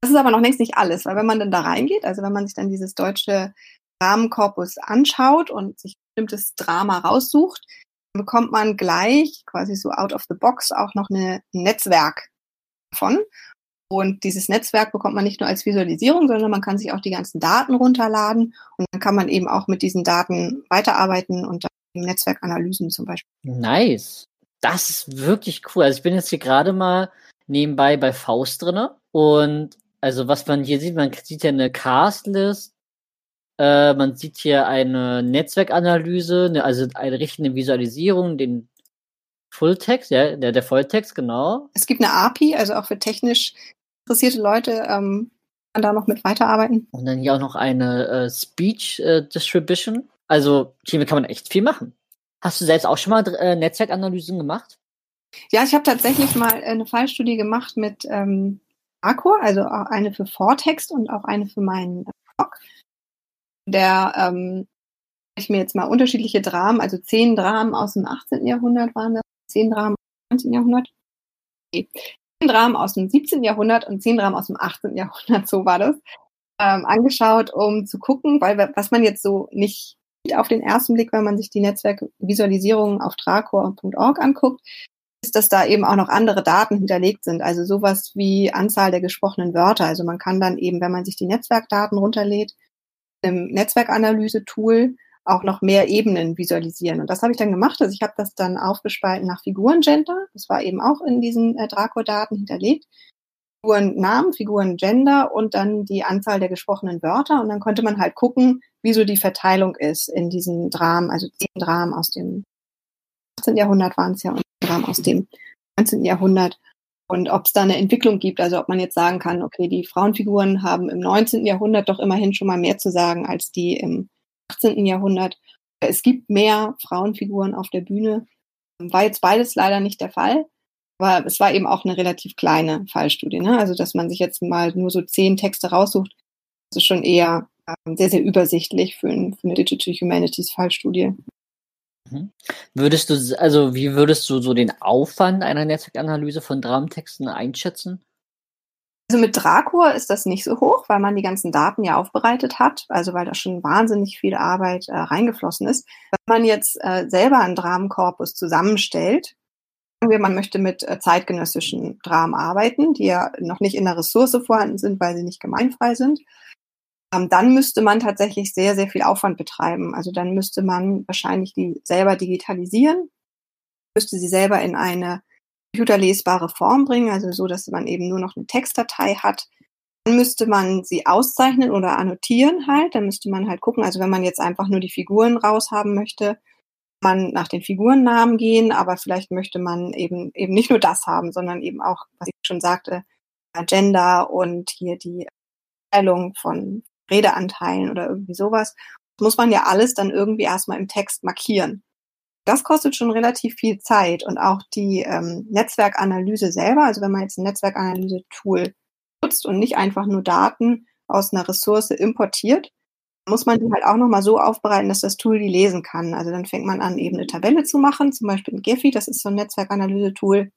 S1: Das ist aber noch längst nicht alles, weil wenn man dann da reingeht, also wenn man sich dann dieses deutsche Rahmenkorpus anschaut und sich ein bestimmtes Drama raussucht, dann bekommt man gleich quasi so out of the box auch noch eine, ein Netzwerk davon. Und dieses Netzwerk bekommt man nicht nur als Visualisierung, sondern man kann sich auch die ganzen Daten runterladen und dann kann man eben auch mit diesen Daten weiterarbeiten und Netzwerkanalysen zum Beispiel.
S2: Nice. Das ist wirklich cool. Also ich bin jetzt hier gerade mal nebenbei bei Faust drinne und also was man hier sieht, man sieht ja eine Castlist, äh, man sieht hier eine Netzwerkanalyse, eine, also eine richtige Visualisierung, den Fulltext, ja, der, der Volltext, genau.
S1: Es gibt eine API, also auch für technisch interessierte Leute ähm, kann da noch mit weiterarbeiten.
S2: Und dann hier auch noch eine äh, Speech äh, Distribution. Also hiermit kann man echt viel machen. Hast du selbst auch schon mal äh, Netzwerkanalysen gemacht?
S1: Ja, ich habe tatsächlich mal eine Fallstudie gemacht mit ähm, Arcor, also auch eine für Vortext und auch eine für meinen Blog. Der ähm, ich mir jetzt mal unterschiedliche Dramen, also zehn Dramen aus dem 18. Jahrhundert waren das, zehn Dramen aus dem 19. Jahrhundert. Okay Dramen aus dem 17. Jahrhundert und zehn Dramen aus dem 18. Jahrhundert, so war das, ähm, angeschaut, um zu gucken, weil was man jetzt so nicht sieht auf den ersten Blick, wenn man sich die Netzwerkvisualisierungen auf dracor.org anguckt, ist, dass da eben auch noch andere Daten hinterlegt sind. Also sowas wie Anzahl der gesprochenen Wörter. Also man kann dann eben, wenn man sich die Netzwerkdaten runterlädt, im Netzwerkanalyse-Tool auch noch mehr Ebenen visualisieren. Und das habe ich dann gemacht. Also ich habe das dann aufgespalten nach Figurengender. Das war eben auch in diesen äh, Draco-Daten hinterlegt. Figurennamen, Figurengender und dann die Anzahl der gesprochenen Wörter. Und dann konnte man halt gucken, wie so die Verteilung ist in diesen Dramen, also zehn Dramen aus dem 18. Jahrhundert waren es ja und Dramen aus dem 19. Jahrhundert. Und ob es da eine Entwicklung gibt, also ob man jetzt sagen kann, okay, die Frauenfiguren haben im 19. Jahrhundert doch immerhin schon mal mehr zu sagen als die im 18. Jahrhundert. Es gibt mehr Frauenfiguren auf der Bühne. War jetzt beides leider nicht der Fall. Aber es war eben auch eine relativ kleine Fallstudie. Ne? Also, dass man sich jetzt mal nur so zehn Texte raussucht, ist schon eher ähm, sehr, sehr übersichtlich für, ein, für eine Digital Humanities Fallstudie.
S2: Mhm. Würdest du, also wie würdest du so den Aufwand einer Netzwerkanalyse von Dramentexten einschätzen?
S1: Also mit Dracor ist das nicht so hoch, weil man die ganzen Daten ja aufbereitet hat, also weil da schon wahnsinnig viel Arbeit äh, reingeflossen ist. Wenn man jetzt äh, selber einen Dramenkorpus zusammenstellt, sagen wir, man möchte mit äh, zeitgenössischen Dramen arbeiten, die ja noch nicht in der Ressource vorhanden sind, weil sie nicht gemeinfrei sind, ähm, dann müsste man tatsächlich sehr, sehr viel Aufwand betreiben. Also dann müsste man wahrscheinlich die selber digitalisieren, müsste sie selber in eine computerlesbare Form bringen, also so, dass man eben nur noch eine Textdatei hat. Dann müsste man sie auszeichnen oder annotieren halt. Dann müsste man halt gucken, also wenn man jetzt einfach nur die Figuren raushaben möchte, man nach den Figurennamen gehen, aber vielleicht möchte man eben eben nicht nur das haben, sondern eben auch, was ich schon sagte, Agenda und hier die Teilung von Redeanteilen oder irgendwie sowas. Das muss man ja alles dann irgendwie erstmal im Text markieren. Das kostet schon relativ viel Zeit und auch die ähm, Netzwerkanalyse selber, also wenn man jetzt ein Netzwerkanalyse-Tool nutzt und nicht einfach nur Daten aus einer Ressource importiert, muss man die halt auch nochmal so aufbereiten, dass das Tool die lesen kann. Also dann fängt man an, eben eine Tabelle zu machen, zum Beispiel ein Gephi, das ist so ein Netzwerkanalyse-Tool.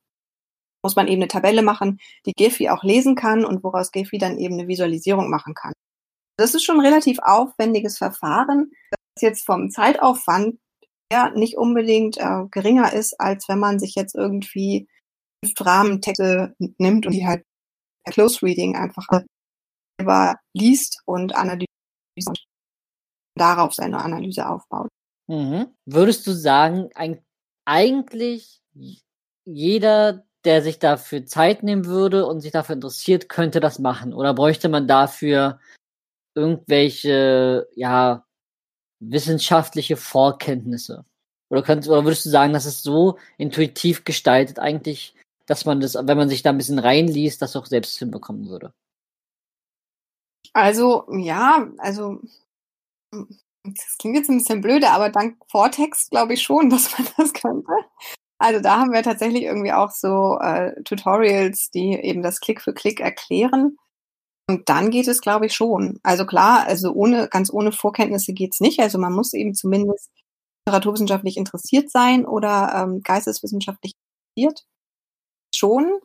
S1: Muss man eben eine Tabelle machen, die Gephi auch lesen kann und woraus Gephi dann eben eine Visualisierung machen kann. Das ist schon ein relativ aufwendiges Verfahren, das jetzt vom Zeitaufwand ja nicht unbedingt äh, geringer ist, als wenn man sich jetzt irgendwie Rahmentexte nimmt und die halt Close Reading einfach selber liest und analysiert und darauf seine Analyse aufbaut.
S2: Mhm. Würdest du sagen, ein, eigentlich jeder, der sich dafür Zeit nehmen würde und sich dafür interessiert, könnte das machen? Oder bräuchte man dafür irgendwelche, ja, wissenschaftliche Vorkenntnisse? Oder, könnt, oder würdest du sagen, dass es so intuitiv gestaltet eigentlich, dass man das, wenn man sich da ein bisschen reinliest, das auch selbst hinbekommen würde?
S1: Also, ja, also, das klingt jetzt ein bisschen blöde, aber dank Vortext glaube ich schon, dass man das könnte. Also da haben wir tatsächlich irgendwie auch so äh, Tutorials, die eben das Klick für Klick erklären. Und dann geht es, glaube ich, schon. Also klar, also ohne, ganz ohne Vorkenntnisse geht's nicht. Also man muss eben zumindest literaturwissenschaftlich interessiert sein oder ähm, geisteswissenschaftlich interessiert. Schon.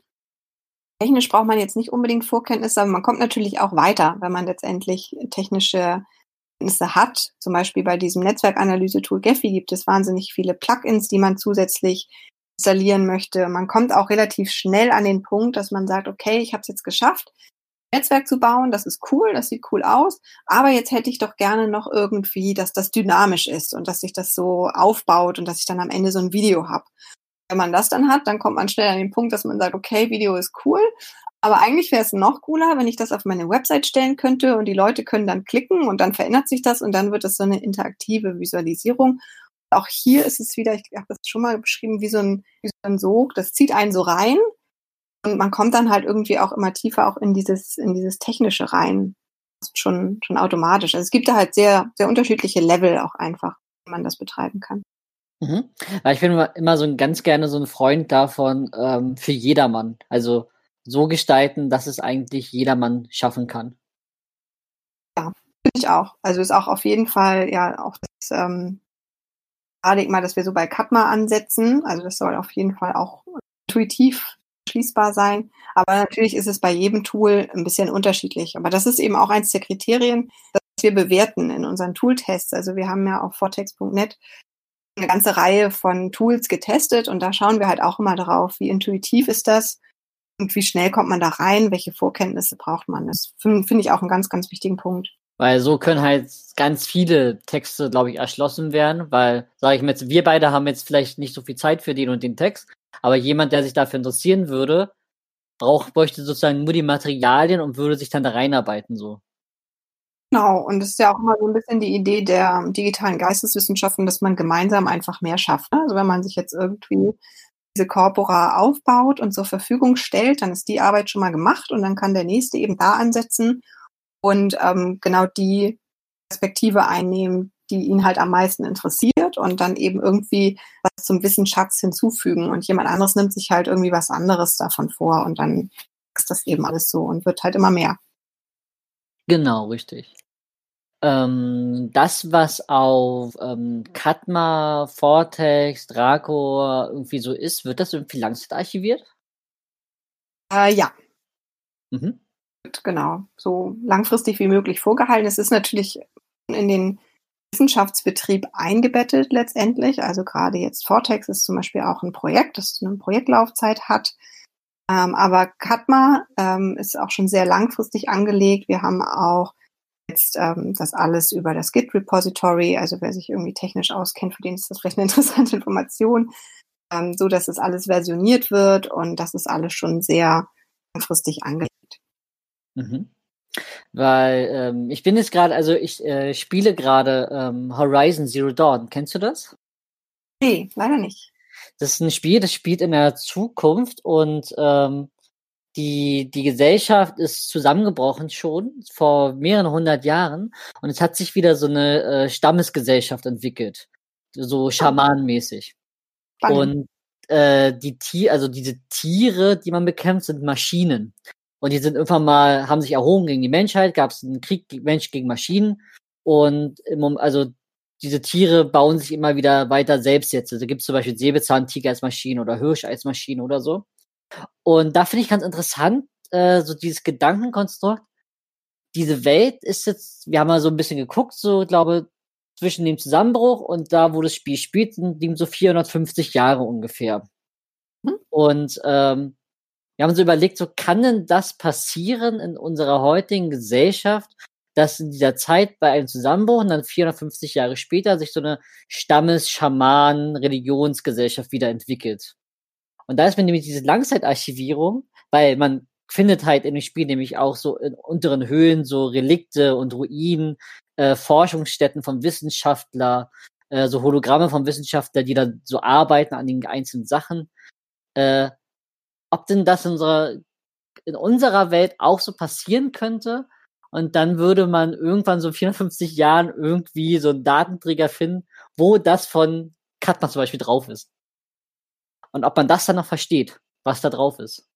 S1: Technisch braucht man jetzt nicht unbedingt Vorkenntnisse, aber man kommt natürlich auch weiter, wenn man letztendlich technische Kenntnisse hat. Zum Beispiel bei diesem Netzwerkanalyse-Tool Gephi gibt es wahnsinnig viele Plugins, die man zusätzlich installieren möchte. Man kommt auch relativ schnell an den Punkt, dass man sagt, okay, ich habe es jetzt geschafft. Netzwerk zu bauen, das ist cool, das sieht cool aus, aber jetzt hätte ich doch gerne noch irgendwie, dass das dynamisch ist und dass sich das so aufbaut und dass ich dann am Ende so ein Video habe. Wenn man das dann hat, dann kommt man schnell an den Punkt, dass man sagt, okay, Video ist cool, aber eigentlich wäre es noch cooler, wenn ich das auf meine Website stellen könnte und die Leute können dann klicken und dann verändert sich das und dann wird es so eine interaktive Visualisierung. Auch hier ist es wieder, ich habe das schon mal beschrieben, wie so ein, wie so ein Sog, das zieht einen so rein und man kommt dann halt irgendwie auch immer tiefer auch in dieses, in dieses Technische rein. Schon, schon automatisch. Also es gibt da halt sehr, sehr unterschiedliche Level auch einfach, wie man das betreiben kann.
S2: Mhm. Ich bin immer so ein, ganz gerne so ein Freund davon, ähm, für jedermann. Also so gestalten, dass es eigentlich jedermann schaffen kann.
S1: Ja, finde ich auch. Also ist auch auf jeden Fall ja auch das ähm, Paradigma, dass wir so bei Katma ansetzen. Also das soll auf jeden Fall auch intuitiv erschließbar sein. Aber natürlich ist es bei jedem Tool ein bisschen unterschiedlich. Aber das ist eben auch eins der Kriterien, dass wir bewerten in unseren Tooltests. Also wir haben ja auf vortex.net eine ganze Reihe von Tools getestet und da schauen wir halt auch immer darauf, wie intuitiv ist das und wie schnell kommt man da rein, welche Vorkenntnisse braucht man. Das finde find ich auch einen ganz, ganz wichtigen Punkt.
S2: Weil so können halt ganz viele Texte, glaube ich, erschlossen werden, weil, sage ich mir jetzt, wir beide haben jetzt vielleicht nicht so viel Zeit für den und den Text, aber jemand, der sich dafür interessieren würde, braucht, bräuchte sozusagen nur die Materialien und würde sich dann da reinarbeiten, so.
S1: Genau, und das ist ja auch immer so ein bisschen die Idee der digitalen Geisteswissenschaften, dass man gemeinsam einfach mehr schafft. Ne? Also wenn man sich jetzt irgendwie diese Corpora aufbaut und zur Verfügung stellt, dann ist die Arbeit schon mal gemacht und dann kann der nächste eben da ansetzen und ähm, genau die Perspektive einnehmen, die ihn halt am meisten interessiert und dann eben irgendwie was zum Wissensschatz hinzufügen und jemand anderes nimmt sich halt irgendwie was anderes davon vor und dann ist das eben alles so und wird halt immer mehr.
S2: Genau, richtig. Ähm, das, was auf ähm, Katma, Vortex, Draco irgendwie so ist, wird das irgendwie langzeit archiviert?
S1: Äh, ja. Mhm. Genau, so langfristig wie möglich vorgehalten. Es ist natürlich in den Wissenschaftsbetrieb eingebettet letztendlich. Also gerade jetzt Vortex ist zum Beispiel auch ein Projekt, das eine Projektlaufzeit hat. Ähm, aber Katma ähm, ist auch schon sehr langfristig angelegt. Wir haben auch jetzt ähm, das alles über das Git-Repository, also wer sich irgendwie technisch auskennt, für den ist das vielleicht eine interessante Information, ähm, so dass es alles versioniert wird und das ist alles schon sehr langfristig angelegt.
S2: Mhm. Weil ähm, ich bin jetzt gerade, also ich äh, spiele gerade ähm, Horizon Zero Dawn. Kennst du das?
S1: Nee, leider nicht.
S2: Das ist ein Spiel, das spielt in der Zukunft und ähm, die, die Gesellschaft ist zusammengebrochen schon vor mehreren hundert Jahren und es hat sich wieder so eine äh, Stammesgesellschaft entwickelt, so schamanenmäßig. Und äh, die Tier, also diese Tiere, die man bekämpft, sind Maschinen. Und die sind irgendwann mal, haben sich erhoben gegen die Menschheit, gab es einen Krieg Mensch gegen Maschinen. Und im Moment, also diese Tiere bauen sich immer wieder weiter selbst jetzt. Also gibt es zum Beispiel Säbelzahntiger als Maschinen oder Hirsch als Maschinen oder so. Und da finde ich ganz interessant, äh, so dieses Gedankenkonstrukt. Diese Welt ist jetzt, wir haben mal so ein bisschen geguckt, so glaube zwischen dem Zusammenbruch und da, wo das Spiel spielt, sind dem so 450 Jahre ungefähr. Hm? Und ähm, wir haben so überlegt, so kann denn das passieren in unserer heutigen Gesellschaft, dass in dieser Zeit bei einem Zusammenbruch und dann 450 Jahre später sich so eine Stammes-Schamanen-Religionsgesellschaft wieder entwickelt. Und da ist mir nämlich diese Langzeitarchivierung, weil man findet halt in dem Spiel nämlich auch so in unteren Höhlen so Relikte und Ruinen, äh, Forschungsstätten von Wissenschaftler, äh, so Hologramme von Wissenschaftlern, die dann so arbeiten an den einzelnen Sachen. Äh, ob denn das in unserer, in unserer Welt auch so passieren könnte? Und dann würde man irgendwann so 54 Jahren irgendwie so einen Datenträger finden, wo das von Katman zum Beispiel drauf ist. Und ob man das dann noch versteht, was da drauf ist.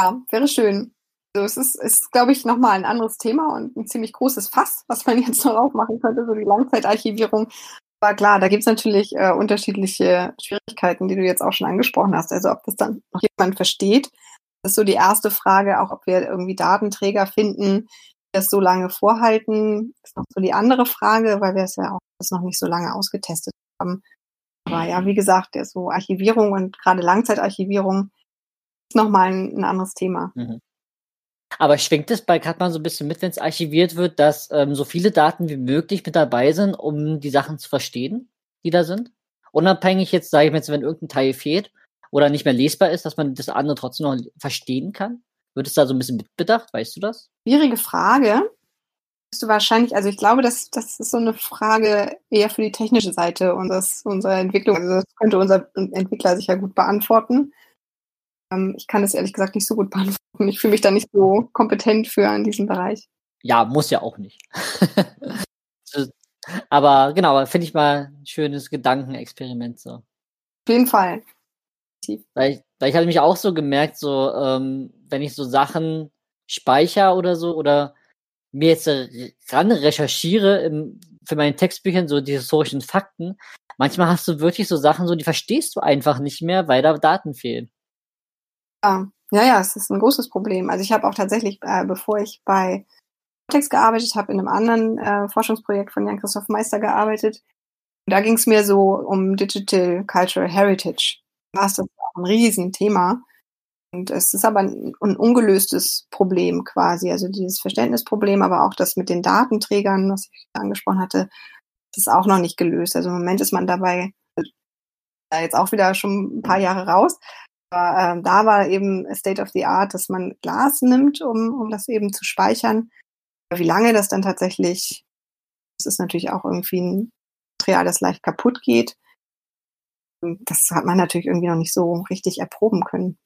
S1: Ja, wäre schön. Also es ist, ist glaube ich, nochmal ein anderes Thema und ein ziemlich großes Fass, was man jetzt noch aufmachen könnte, so die Langzeitarchivierung. Aber klar, da gibt es natürlich äh, unterschiedliche Schwierigkeiten, die du jetzt auch schon angesprochen hast. Also ob das dann noch jemand versteht, das ist so die erste Frage, auch ob wir irgendwie Datenträger finden, die das so lange vorhalten, ist noch so die andere Frage, weil wir es ja auch das noch nicht so lange ausgetestet haben. Aber ja, wie gesagt, so Archivierung und gerade Langzeitarchivierung ist nochmal ein, ein anderes Thema. Mhm.
S2: Aber schwingt es bei Katman so ein bisschen mit, wenn es archiviert wird, dass ähm, so viele Daten wie möglich mit dabei sind, um die Sachen zu verstehen, die da sind? Unabhängig jetzt, sage ich mal jetzt, wenn irgendein Teil fehlt oder nicht mehr lesbar ist, dass man das andere trotzdem noch verstehen kann? Wird es da so ein bisschen mitbedacht? Weißt du das?
S1: Schwierige Frage du wahrscheinlich, also ich glaube, das, das ist so eine Frage eher für die technische Seite und das unsere Entwicklung, also das könnte unser Entwickler sicher gut beantworten. Ähm, ich kann das ehrlich gesagt nicht so gut beantworten. Ich fühle mich da nicht so kompetent für in diesem Bereich.
S2: Ja, muss ja auch nicht. aber genau, finde ich mal ein schönes Gedankenexperiment so. Auf
S1: jeden Fall.
S2: Weil ich, weil ich hatte mich auch so gemerkt, so ähm, wenn ich so Sachen speichere oder so oder mir jetzt ran recherchiere im, für meine Textbüchern so die historischen Fakten, manchmal hast du wirklich so Sachen, so die verstehst du einfach nicht mehr, weil da Daten fehlen.
S1: Ja, ja, ja, es ist ein großes Problem. Also ich habe auch tatsächlich, äh, bevor ich bei Cortex gearbeitet habe, in einem anderen äh, Forschungsprojekt von Jan-Christoph Meister gearbeitet. Und da ging es mir so um Digital Cultural Heritage. Das auch ein Riesenthema. Und es ist aber ein, ein ungelöstes Problem quasi. Also dieses Verständnisproblem, aber auch das mit den Datenträgern, was ich angesprochen hatte, ist auch noch nicht gelöst. Also im Moment ist man dabei, da jetzt auch wieder schon ein paar Jahre raus. Aber ähm, da war eben State of the Art, dass man Glas nimmt, um, um das eben zu speichern. Wie lange das dann tatsächlich, das ist natürlich auch irgendwie ein Material, das leicht kaputt geht. Das hat man natürlich irgendwie noch nicht so richtig erproben können.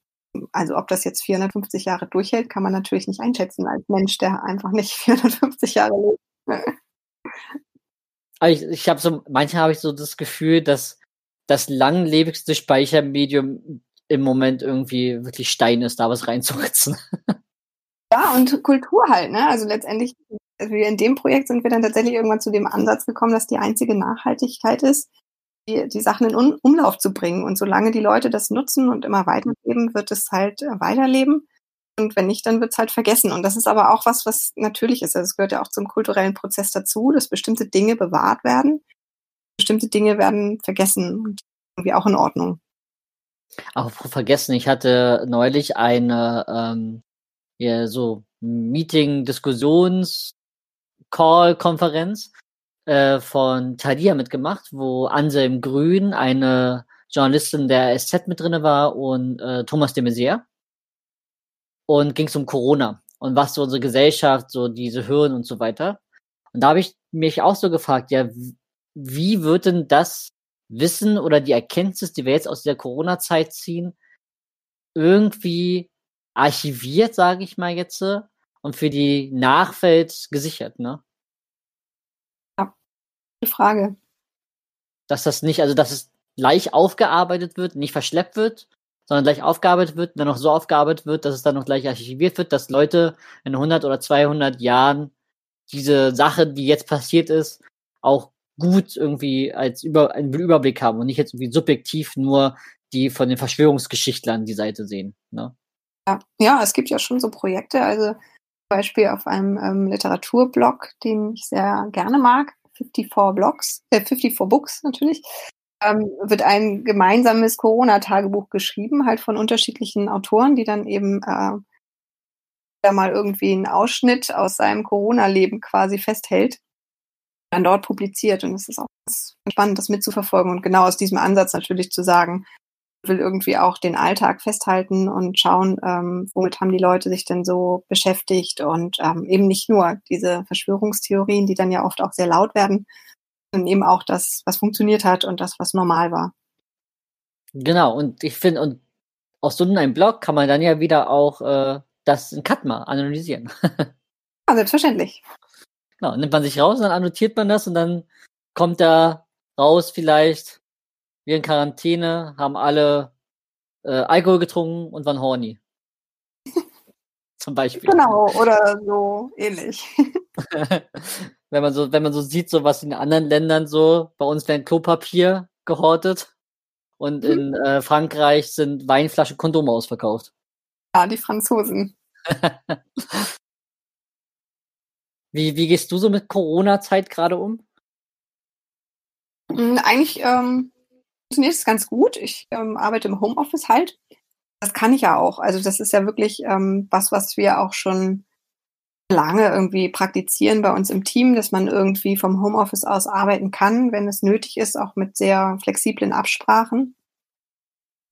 S1: Also ob das jetzt 450 Jahre durchhält, kann man natürlich nicht einschätzen als Mensch, der einfach nicht 450 Jahre lebt.
S2: ich, ich habe so, manchmal habe ich so das Gefühl, dass das langlebigste Speichermedium im Moment irgendwie wirklich Stein ist, da was reinzuritzen.
S1: Ja, und Kultur halt, ne? Also letztendlich, also in dem Projekt sind wir dann tatsächlich irgendwann zu dem Ansatz gekommen, dass die einzige Nachhaltigkeit ist, die, die Sachen in um Umlauf zu bringen. Und solange die Leute das nutzen und immer weiterleben, wird es halt äh, weiterleben. Und wenn nicht, dann wird es halt vergessen. Und das ist aber auch was, was natürlich ist. Also es gehört ja auch zum kulturellen Prozess dazu, dass bestimmte Dinge bewahrt werden. Bestimmte Dinge werden vergessen und irgendwie auch in Ordnung.
S2: Auch vergessen, ich hatte neulich eine ähm, ja, so Meeting, Diskussions, Call, Konferenz äh, von Tadia mitgemacht, wo Anselm Grün, eine Journalistin der SZ mit drinne war und äh, Thomas de Maizière. Und ging es um Corona und was so unsere Gesellschaft, so diese Hürden und so weiter. Und da habe ich mich auch so gefragt, ja, wie wird denn das Wissen oder die Erkenntnis, die wir jetzt aus der Corona-Zeit ziehen, irgendwie archiviert, sage ich mal jetzt, und für die Nachwelt gesichert, ne?
S1: Frage.
S2: Dass das nicht, also dass es gleich aufgearbeitet wird, nicht verschleppt wird, sondern gleich aufgearbeitet wird, dann noch so aufgearbeitet wird, dass es dann noch gleich archiviert wird, dass Leute in 100 oder 200 Jahren diese Sache, die jetzt passiert ist, auch gut irgendwie als über, einen Überblick haben und nicht jetzt irgendwie subjektiv nur die von den Verschwörungsgeschichtlern die Seite sehen. Ne?
S1: Ja, ja, es gibt ja schon so Projekte, also zum Beispiel auf einem ähm, Literaturblog, den ich sehr gerne mag, 54 Blogs, äh, 54 Books natürlich, ähm, wird ein gemeinsames Corona-Tagebuch geschrieben, halt von unterschiedlichen Autoren, die dann eben äh, da mal irgendwie einen Ausschnitt aus seinem Corona-Leben quasi festhält, dann dort publiziert. Und es ist auch spannend, das mitzuverfolgen und genau aus diesem Ansatz natürlich zu sagen, will irgendwie auch den Alltag festhalten und schauen, ähm, womit haben die Leute sich denn so beschäftigt und ähm, eben nicht nur diese Verschwörungstheorien, die dann ja oft auch sehr laut werden, sondern eben auch das, was funktioniert hat und das, was normal war.
S2: Genau, und ich finde, und aus so einem Blog kann man dann ja wieder auch äh, das in Katma analysieren.
S1: ja, selbstverständlich.
S2: Genau, nimmt man sich raus, dann annotiert man das und dann kommt da raus vielleicht wir in Quarantäne, haben alle äh, Alkohol getrunken und waren horny. Zum Beispiel.
S1: Genau, oder so ähnlich.
S2: wenn man so, wenn man so sieht, so was in anderen Ländern so, bei uns werden Klopapier gehortet und in mhm. äh, Frankreich sind Weinflaschen Kondome ausverkauft.
S1: Ja, die Franzosen.
S2: wie, wie gehst du so mit Corona-Zeit gerade um?
S1: Hm, eigentlich ähm, funktioniert es ganz gut. Ich ähm, arbeite im Homeoffice halt. Das kann ich ja auch. Also das ist ja wirklich ähm, was, was wir auch schon lange irgendwie praktizieren bei uns im Team, dass man irgendwie vom Homeoffice aus arbeiten kann, wenn es nötig ist, auch mit sehr flexiblen Absprachen.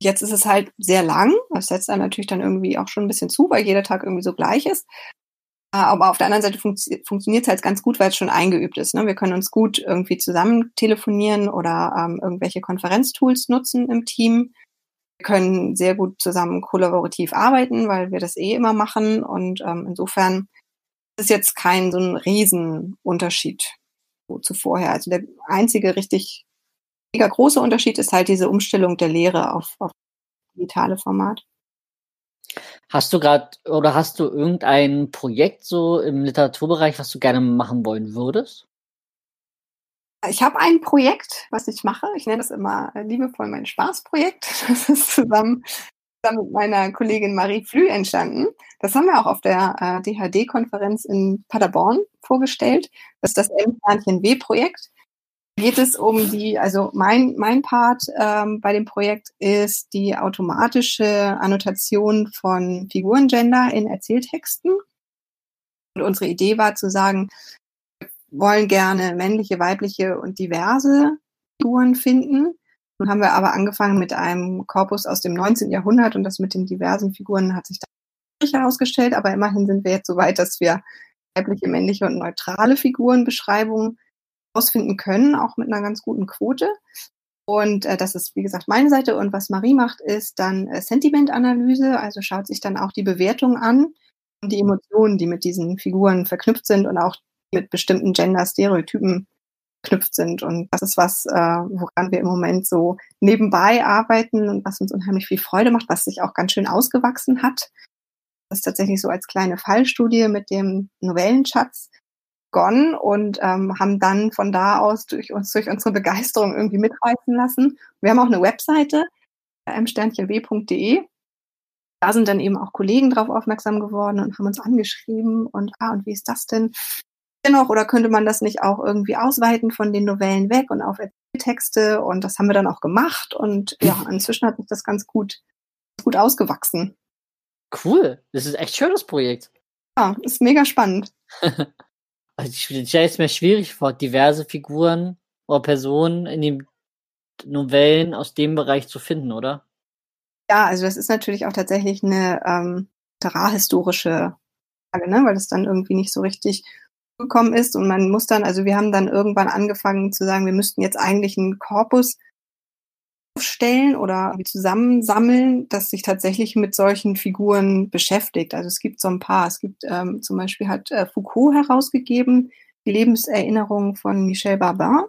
S1: Jetzt ist es halt sehr lang. Das setzt dann natürlich dann irgendwie auch schon ein bisschen zu, weil jeder Tag irgendwie so gleich ist. Äh, aber auf der anderen Seite funktio funktioniert es halt ganz gut, weil es schon eingeübt ist. Ne? Wir können uns gut irgendwie zusammen telefonieren oder ähm, irgendwelche Konferenztools nutzen im Team. Wir können sehr gut zusammen kollaborativ arbeiten, weil wir das eh immer machen. Und ähm, insofern ist jetzt kein so ein Riesenunterschied zu vorher. Also der einzige richtig mega große Unterschied ist halt diese Umstellung der Lehre auf, auf digitale Format.
S2: Hast du gerade oder hast du irgendein Projekt so im Literaturbereich, was du gerne machen wollen würdest?
S1: Ich habe ein Projekt, was ich mache. Ich nenne das immer liebevoll mein Spaßprojekt. Das ist zusammen mit meiner Kollegin Marie Flü entstanden. Das haben wir auch auf der äh, DHD-Konferenz in Paderborn vorgestellt. Das ist das M-W-Projekt. Geht es um die, also mein, mein Part ähm, bei dem Projekt ist die automatische Annotation von Figurengender in Erzähltexten. Und unsere Idee war zu sagen, wir wollen gerne männliche, weibliche und diverse Figuren finden nun haben wir aber angefangen mit einem Korpus aus dem 19. Jahrhundert und das mit den diversen Figuren hat sich da nicht herausgestellt, aber immerhin sind wir jetzt so weit, dass wir weibliche, männliche und neutrale Figurenbeschreibungen ausfinden können, auch mit einer ganz guten Quote. Und äh, das ist, wie gesagt, meine Seite. Und was Marie macht, ist dann äh, Sentimentanalyse, also schaut sich dann auch die Bewertung an und die Emotionen, die mit diesen Figuren verknüpft sind und auch mit bestimmten Gender-Stereotypen knüpft sind. Und das ist was, äh, woran wir im Moment so nebenbei arbeiten und was uns unheimlich viel Freude macht, was sich auch ganz schön ausgewachsen hat. Das ist tatsächlich so als kleine Fallstudie mit dem Novellenschatz begonnen und ähm, haben dann von da aus durch uns, durch unsere Begeisterung irgendwie mitreißen lassen. Wir haben auch eine Webseite, msternchenw.de. Da sind dann eben auch Kollegen drauf aufmerksam geworden und haben uns angeschrieben und ah, und wie ist das denn? noch oder könnte man das nicht auch irgendwie ausweiten von den Novellen weg und auf Texte und das haben wir dann auch gemacht und ja, inzwischen hat sich das ganz gut, gut ausgewachsen.
S2: Cool, das ist echt schönes Projekt.
S1: Ja, ist mega spannend.
S2: also ich stelle es mir schwierig vor, diverse Figuren oder Personen in den Novellen aus dem Bereich zu finden, oder?
S1: Ja, also das ist natürlich auch tatsächlich eine ähm, literarhistorische Frage, ne? weil das dann irgendwie nicht so richtig gekommen ist und man muss dann, also wir haben dann irgendwann angefangen zu sagen, wir müssten jetzt eigentlich einen Korpus aufstellen oder zusammensammeln, das sich tatsächlich mit solchen Figuren beschäftigt. Also es gibt so ein paar. Es gibt ähm, zum Beispiel hat äh, Foucault herausgegeben die Lebenserinnerung von Michel Barbin.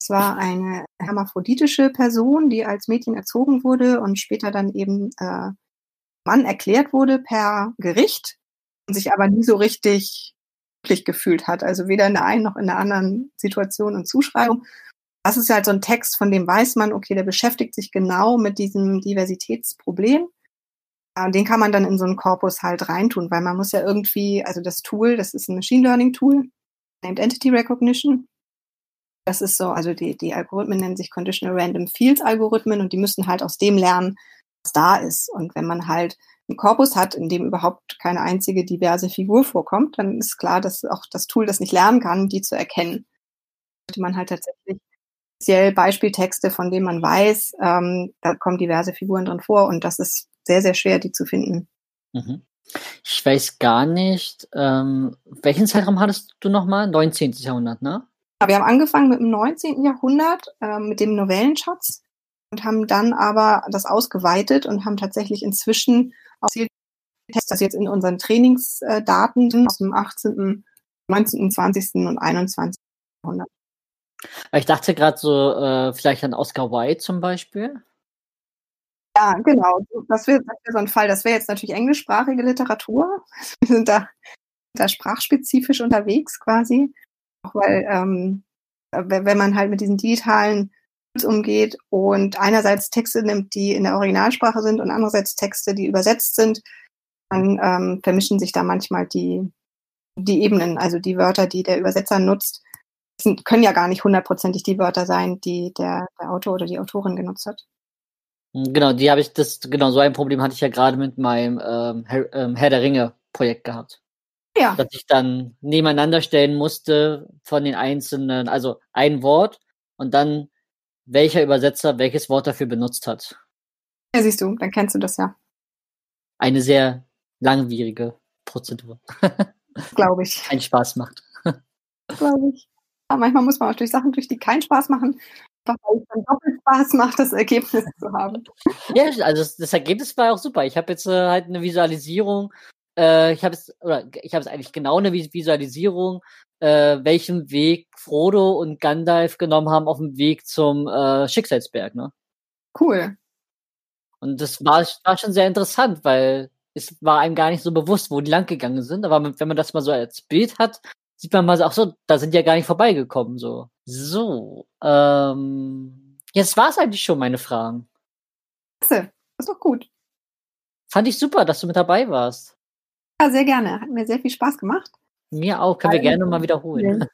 S1: Es war eine hermaphroditische Person, die als Mädchen erzogen wurde und später dann eben äh, Mann erklärt wurde per Gericht und sich aber nie so richtig glücklich gefühlt hat. Also weder in der einen noch in der anderen Situation und Zuschreibung. Das ist halt so ein Text, von dem weiß man, okay, der beschäftigt sich genau mit diesem Diversitätsproblem. Den kann man dann in so einen Korpus halt reintun, weil man muss ja irgendwie, also das Tool, das ist ein Machine Learning Tool, Named Entity Recognition. Das ist so, also die, die Algorithmen nennen sich Conditional Random Fields Algorithmen und die müssen halt aus dem lernen, was da ist. Und wenn man halt einen Korpus hat, in dem überhaupt keine einzige diverse Figur vorkommt, dann ist klar, dass auch das Tool das nicht lernen kann, die zu erkennen. Sollte man halt tatsächlich speziell Beispieltexte, von denen man weiß, ähm, da kommen diverse Figuren drin vor und das ist sehr, sehr schwer, die zu finden.
S2: Mhm. Ich weiß gar nicht, ähm, welchen Zeitraum hattest du nochmal? 19. Jahrhundert, ne?
S1: Ja, wir haben angefangen mit dem 19. Jahrhundert, äh, mit dem Novellenschatz und haben dann aber das ausgeweitet und haben tatsächlich inzwischen Tests, das jetzt in unseren Trainingsdaten aus dem 18., 19., 20. und 21. Jahrhundert.
S2: Ich dachte gerade so, äh, vielleicht an Oscar Wilde zum Beispiel.
S1: Ja, genau. Das wäre wär so ein Fall. Das wäre jetzt natürlich englischsprachige Literatur. Wir sind da, da sprachspezifisch unterwegs quasi. Auch weil, ähm, wenn man halt mit diesen digitalen umgeht und einerseits Texte nimmt, die in der Originalsprache sind und andererseits Texte, die übersetzt sind, dann ähm, vermischen sich da manchmal die, die Ebenen, also die Wörter, die der Übersetzer nutzt, sind, können ja gar nicht hundertprozentig die Wörter sein, die der, der Autor oder die Autorin genutzt hat.
S2: Genau, die habe ich, das, genau, so ein Problem hatte ich ja gerade mit meinem ähm, Herr, ähm, Herr der Ringe Projekt gehabt. Ja. Dass ich dann nebeneinander stellen musste von den einzelnen, also ein Wort und dann welcher Übersetzer welches Wort dafür benutzt hat.
S1: Ja, siehst du, dann kennst du das ja.
S2: Eine sehr langwierige Prozedur.
S1: Glaube ich.
S2: Keinen Spaß macht.
S1: Glaube ich. Manchmal muss man auch durch Sachen, durch die keinen Spaß machen, weil es dann doppelt Spaß macht, das Ergebnis zu haben.
S2: Ja, also das, das Ergebnis war auch super. Ich habe jetzt äh, halt eine Visualisierung, äh, ich habe es, oder ich habe es eigentlich genau eine Visualisierung äh, welchen Weg Frodo und Gandalf genommen haben auf dem Weg zum äh, Schicksalsberg, ne?
S1: Cool.
S2: Und das war, war schon sehr interessant, weil es war einem gar nicht so bewusst, wo die lang gegangen sind. Aber wenn man das mal so als Bild hat, sieht man mal so, ach so, da sind die ja gar nicht vorbeigekommen. So, so. Ähm, jetzt war es eigentlich schon meine Fragen.
S1: Das ist doch gut.
S2: Fand ich super, dass du mit dabei warst.
S3: Ja, sehr gerne. Hat mir sehr viel Spaß gemacht.
S2: Mir auch. Können wir gerne mal wiederholen.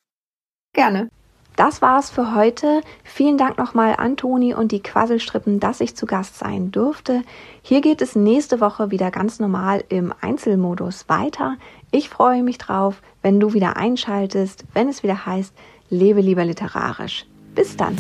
S3: Gerne.
S1: Das war's für heute. Vielen Dank nochmal an Toni und die Quasselstrippen, dass ich zu Gast sein durfte. Hier geht es nächste Woche wieder ganz normal im Einzelmodus weiter. Ich freue mich drauf, wenn du wieder einschaltest, wenn es wieder heißt, lebe lieber literarisch. Bis dann.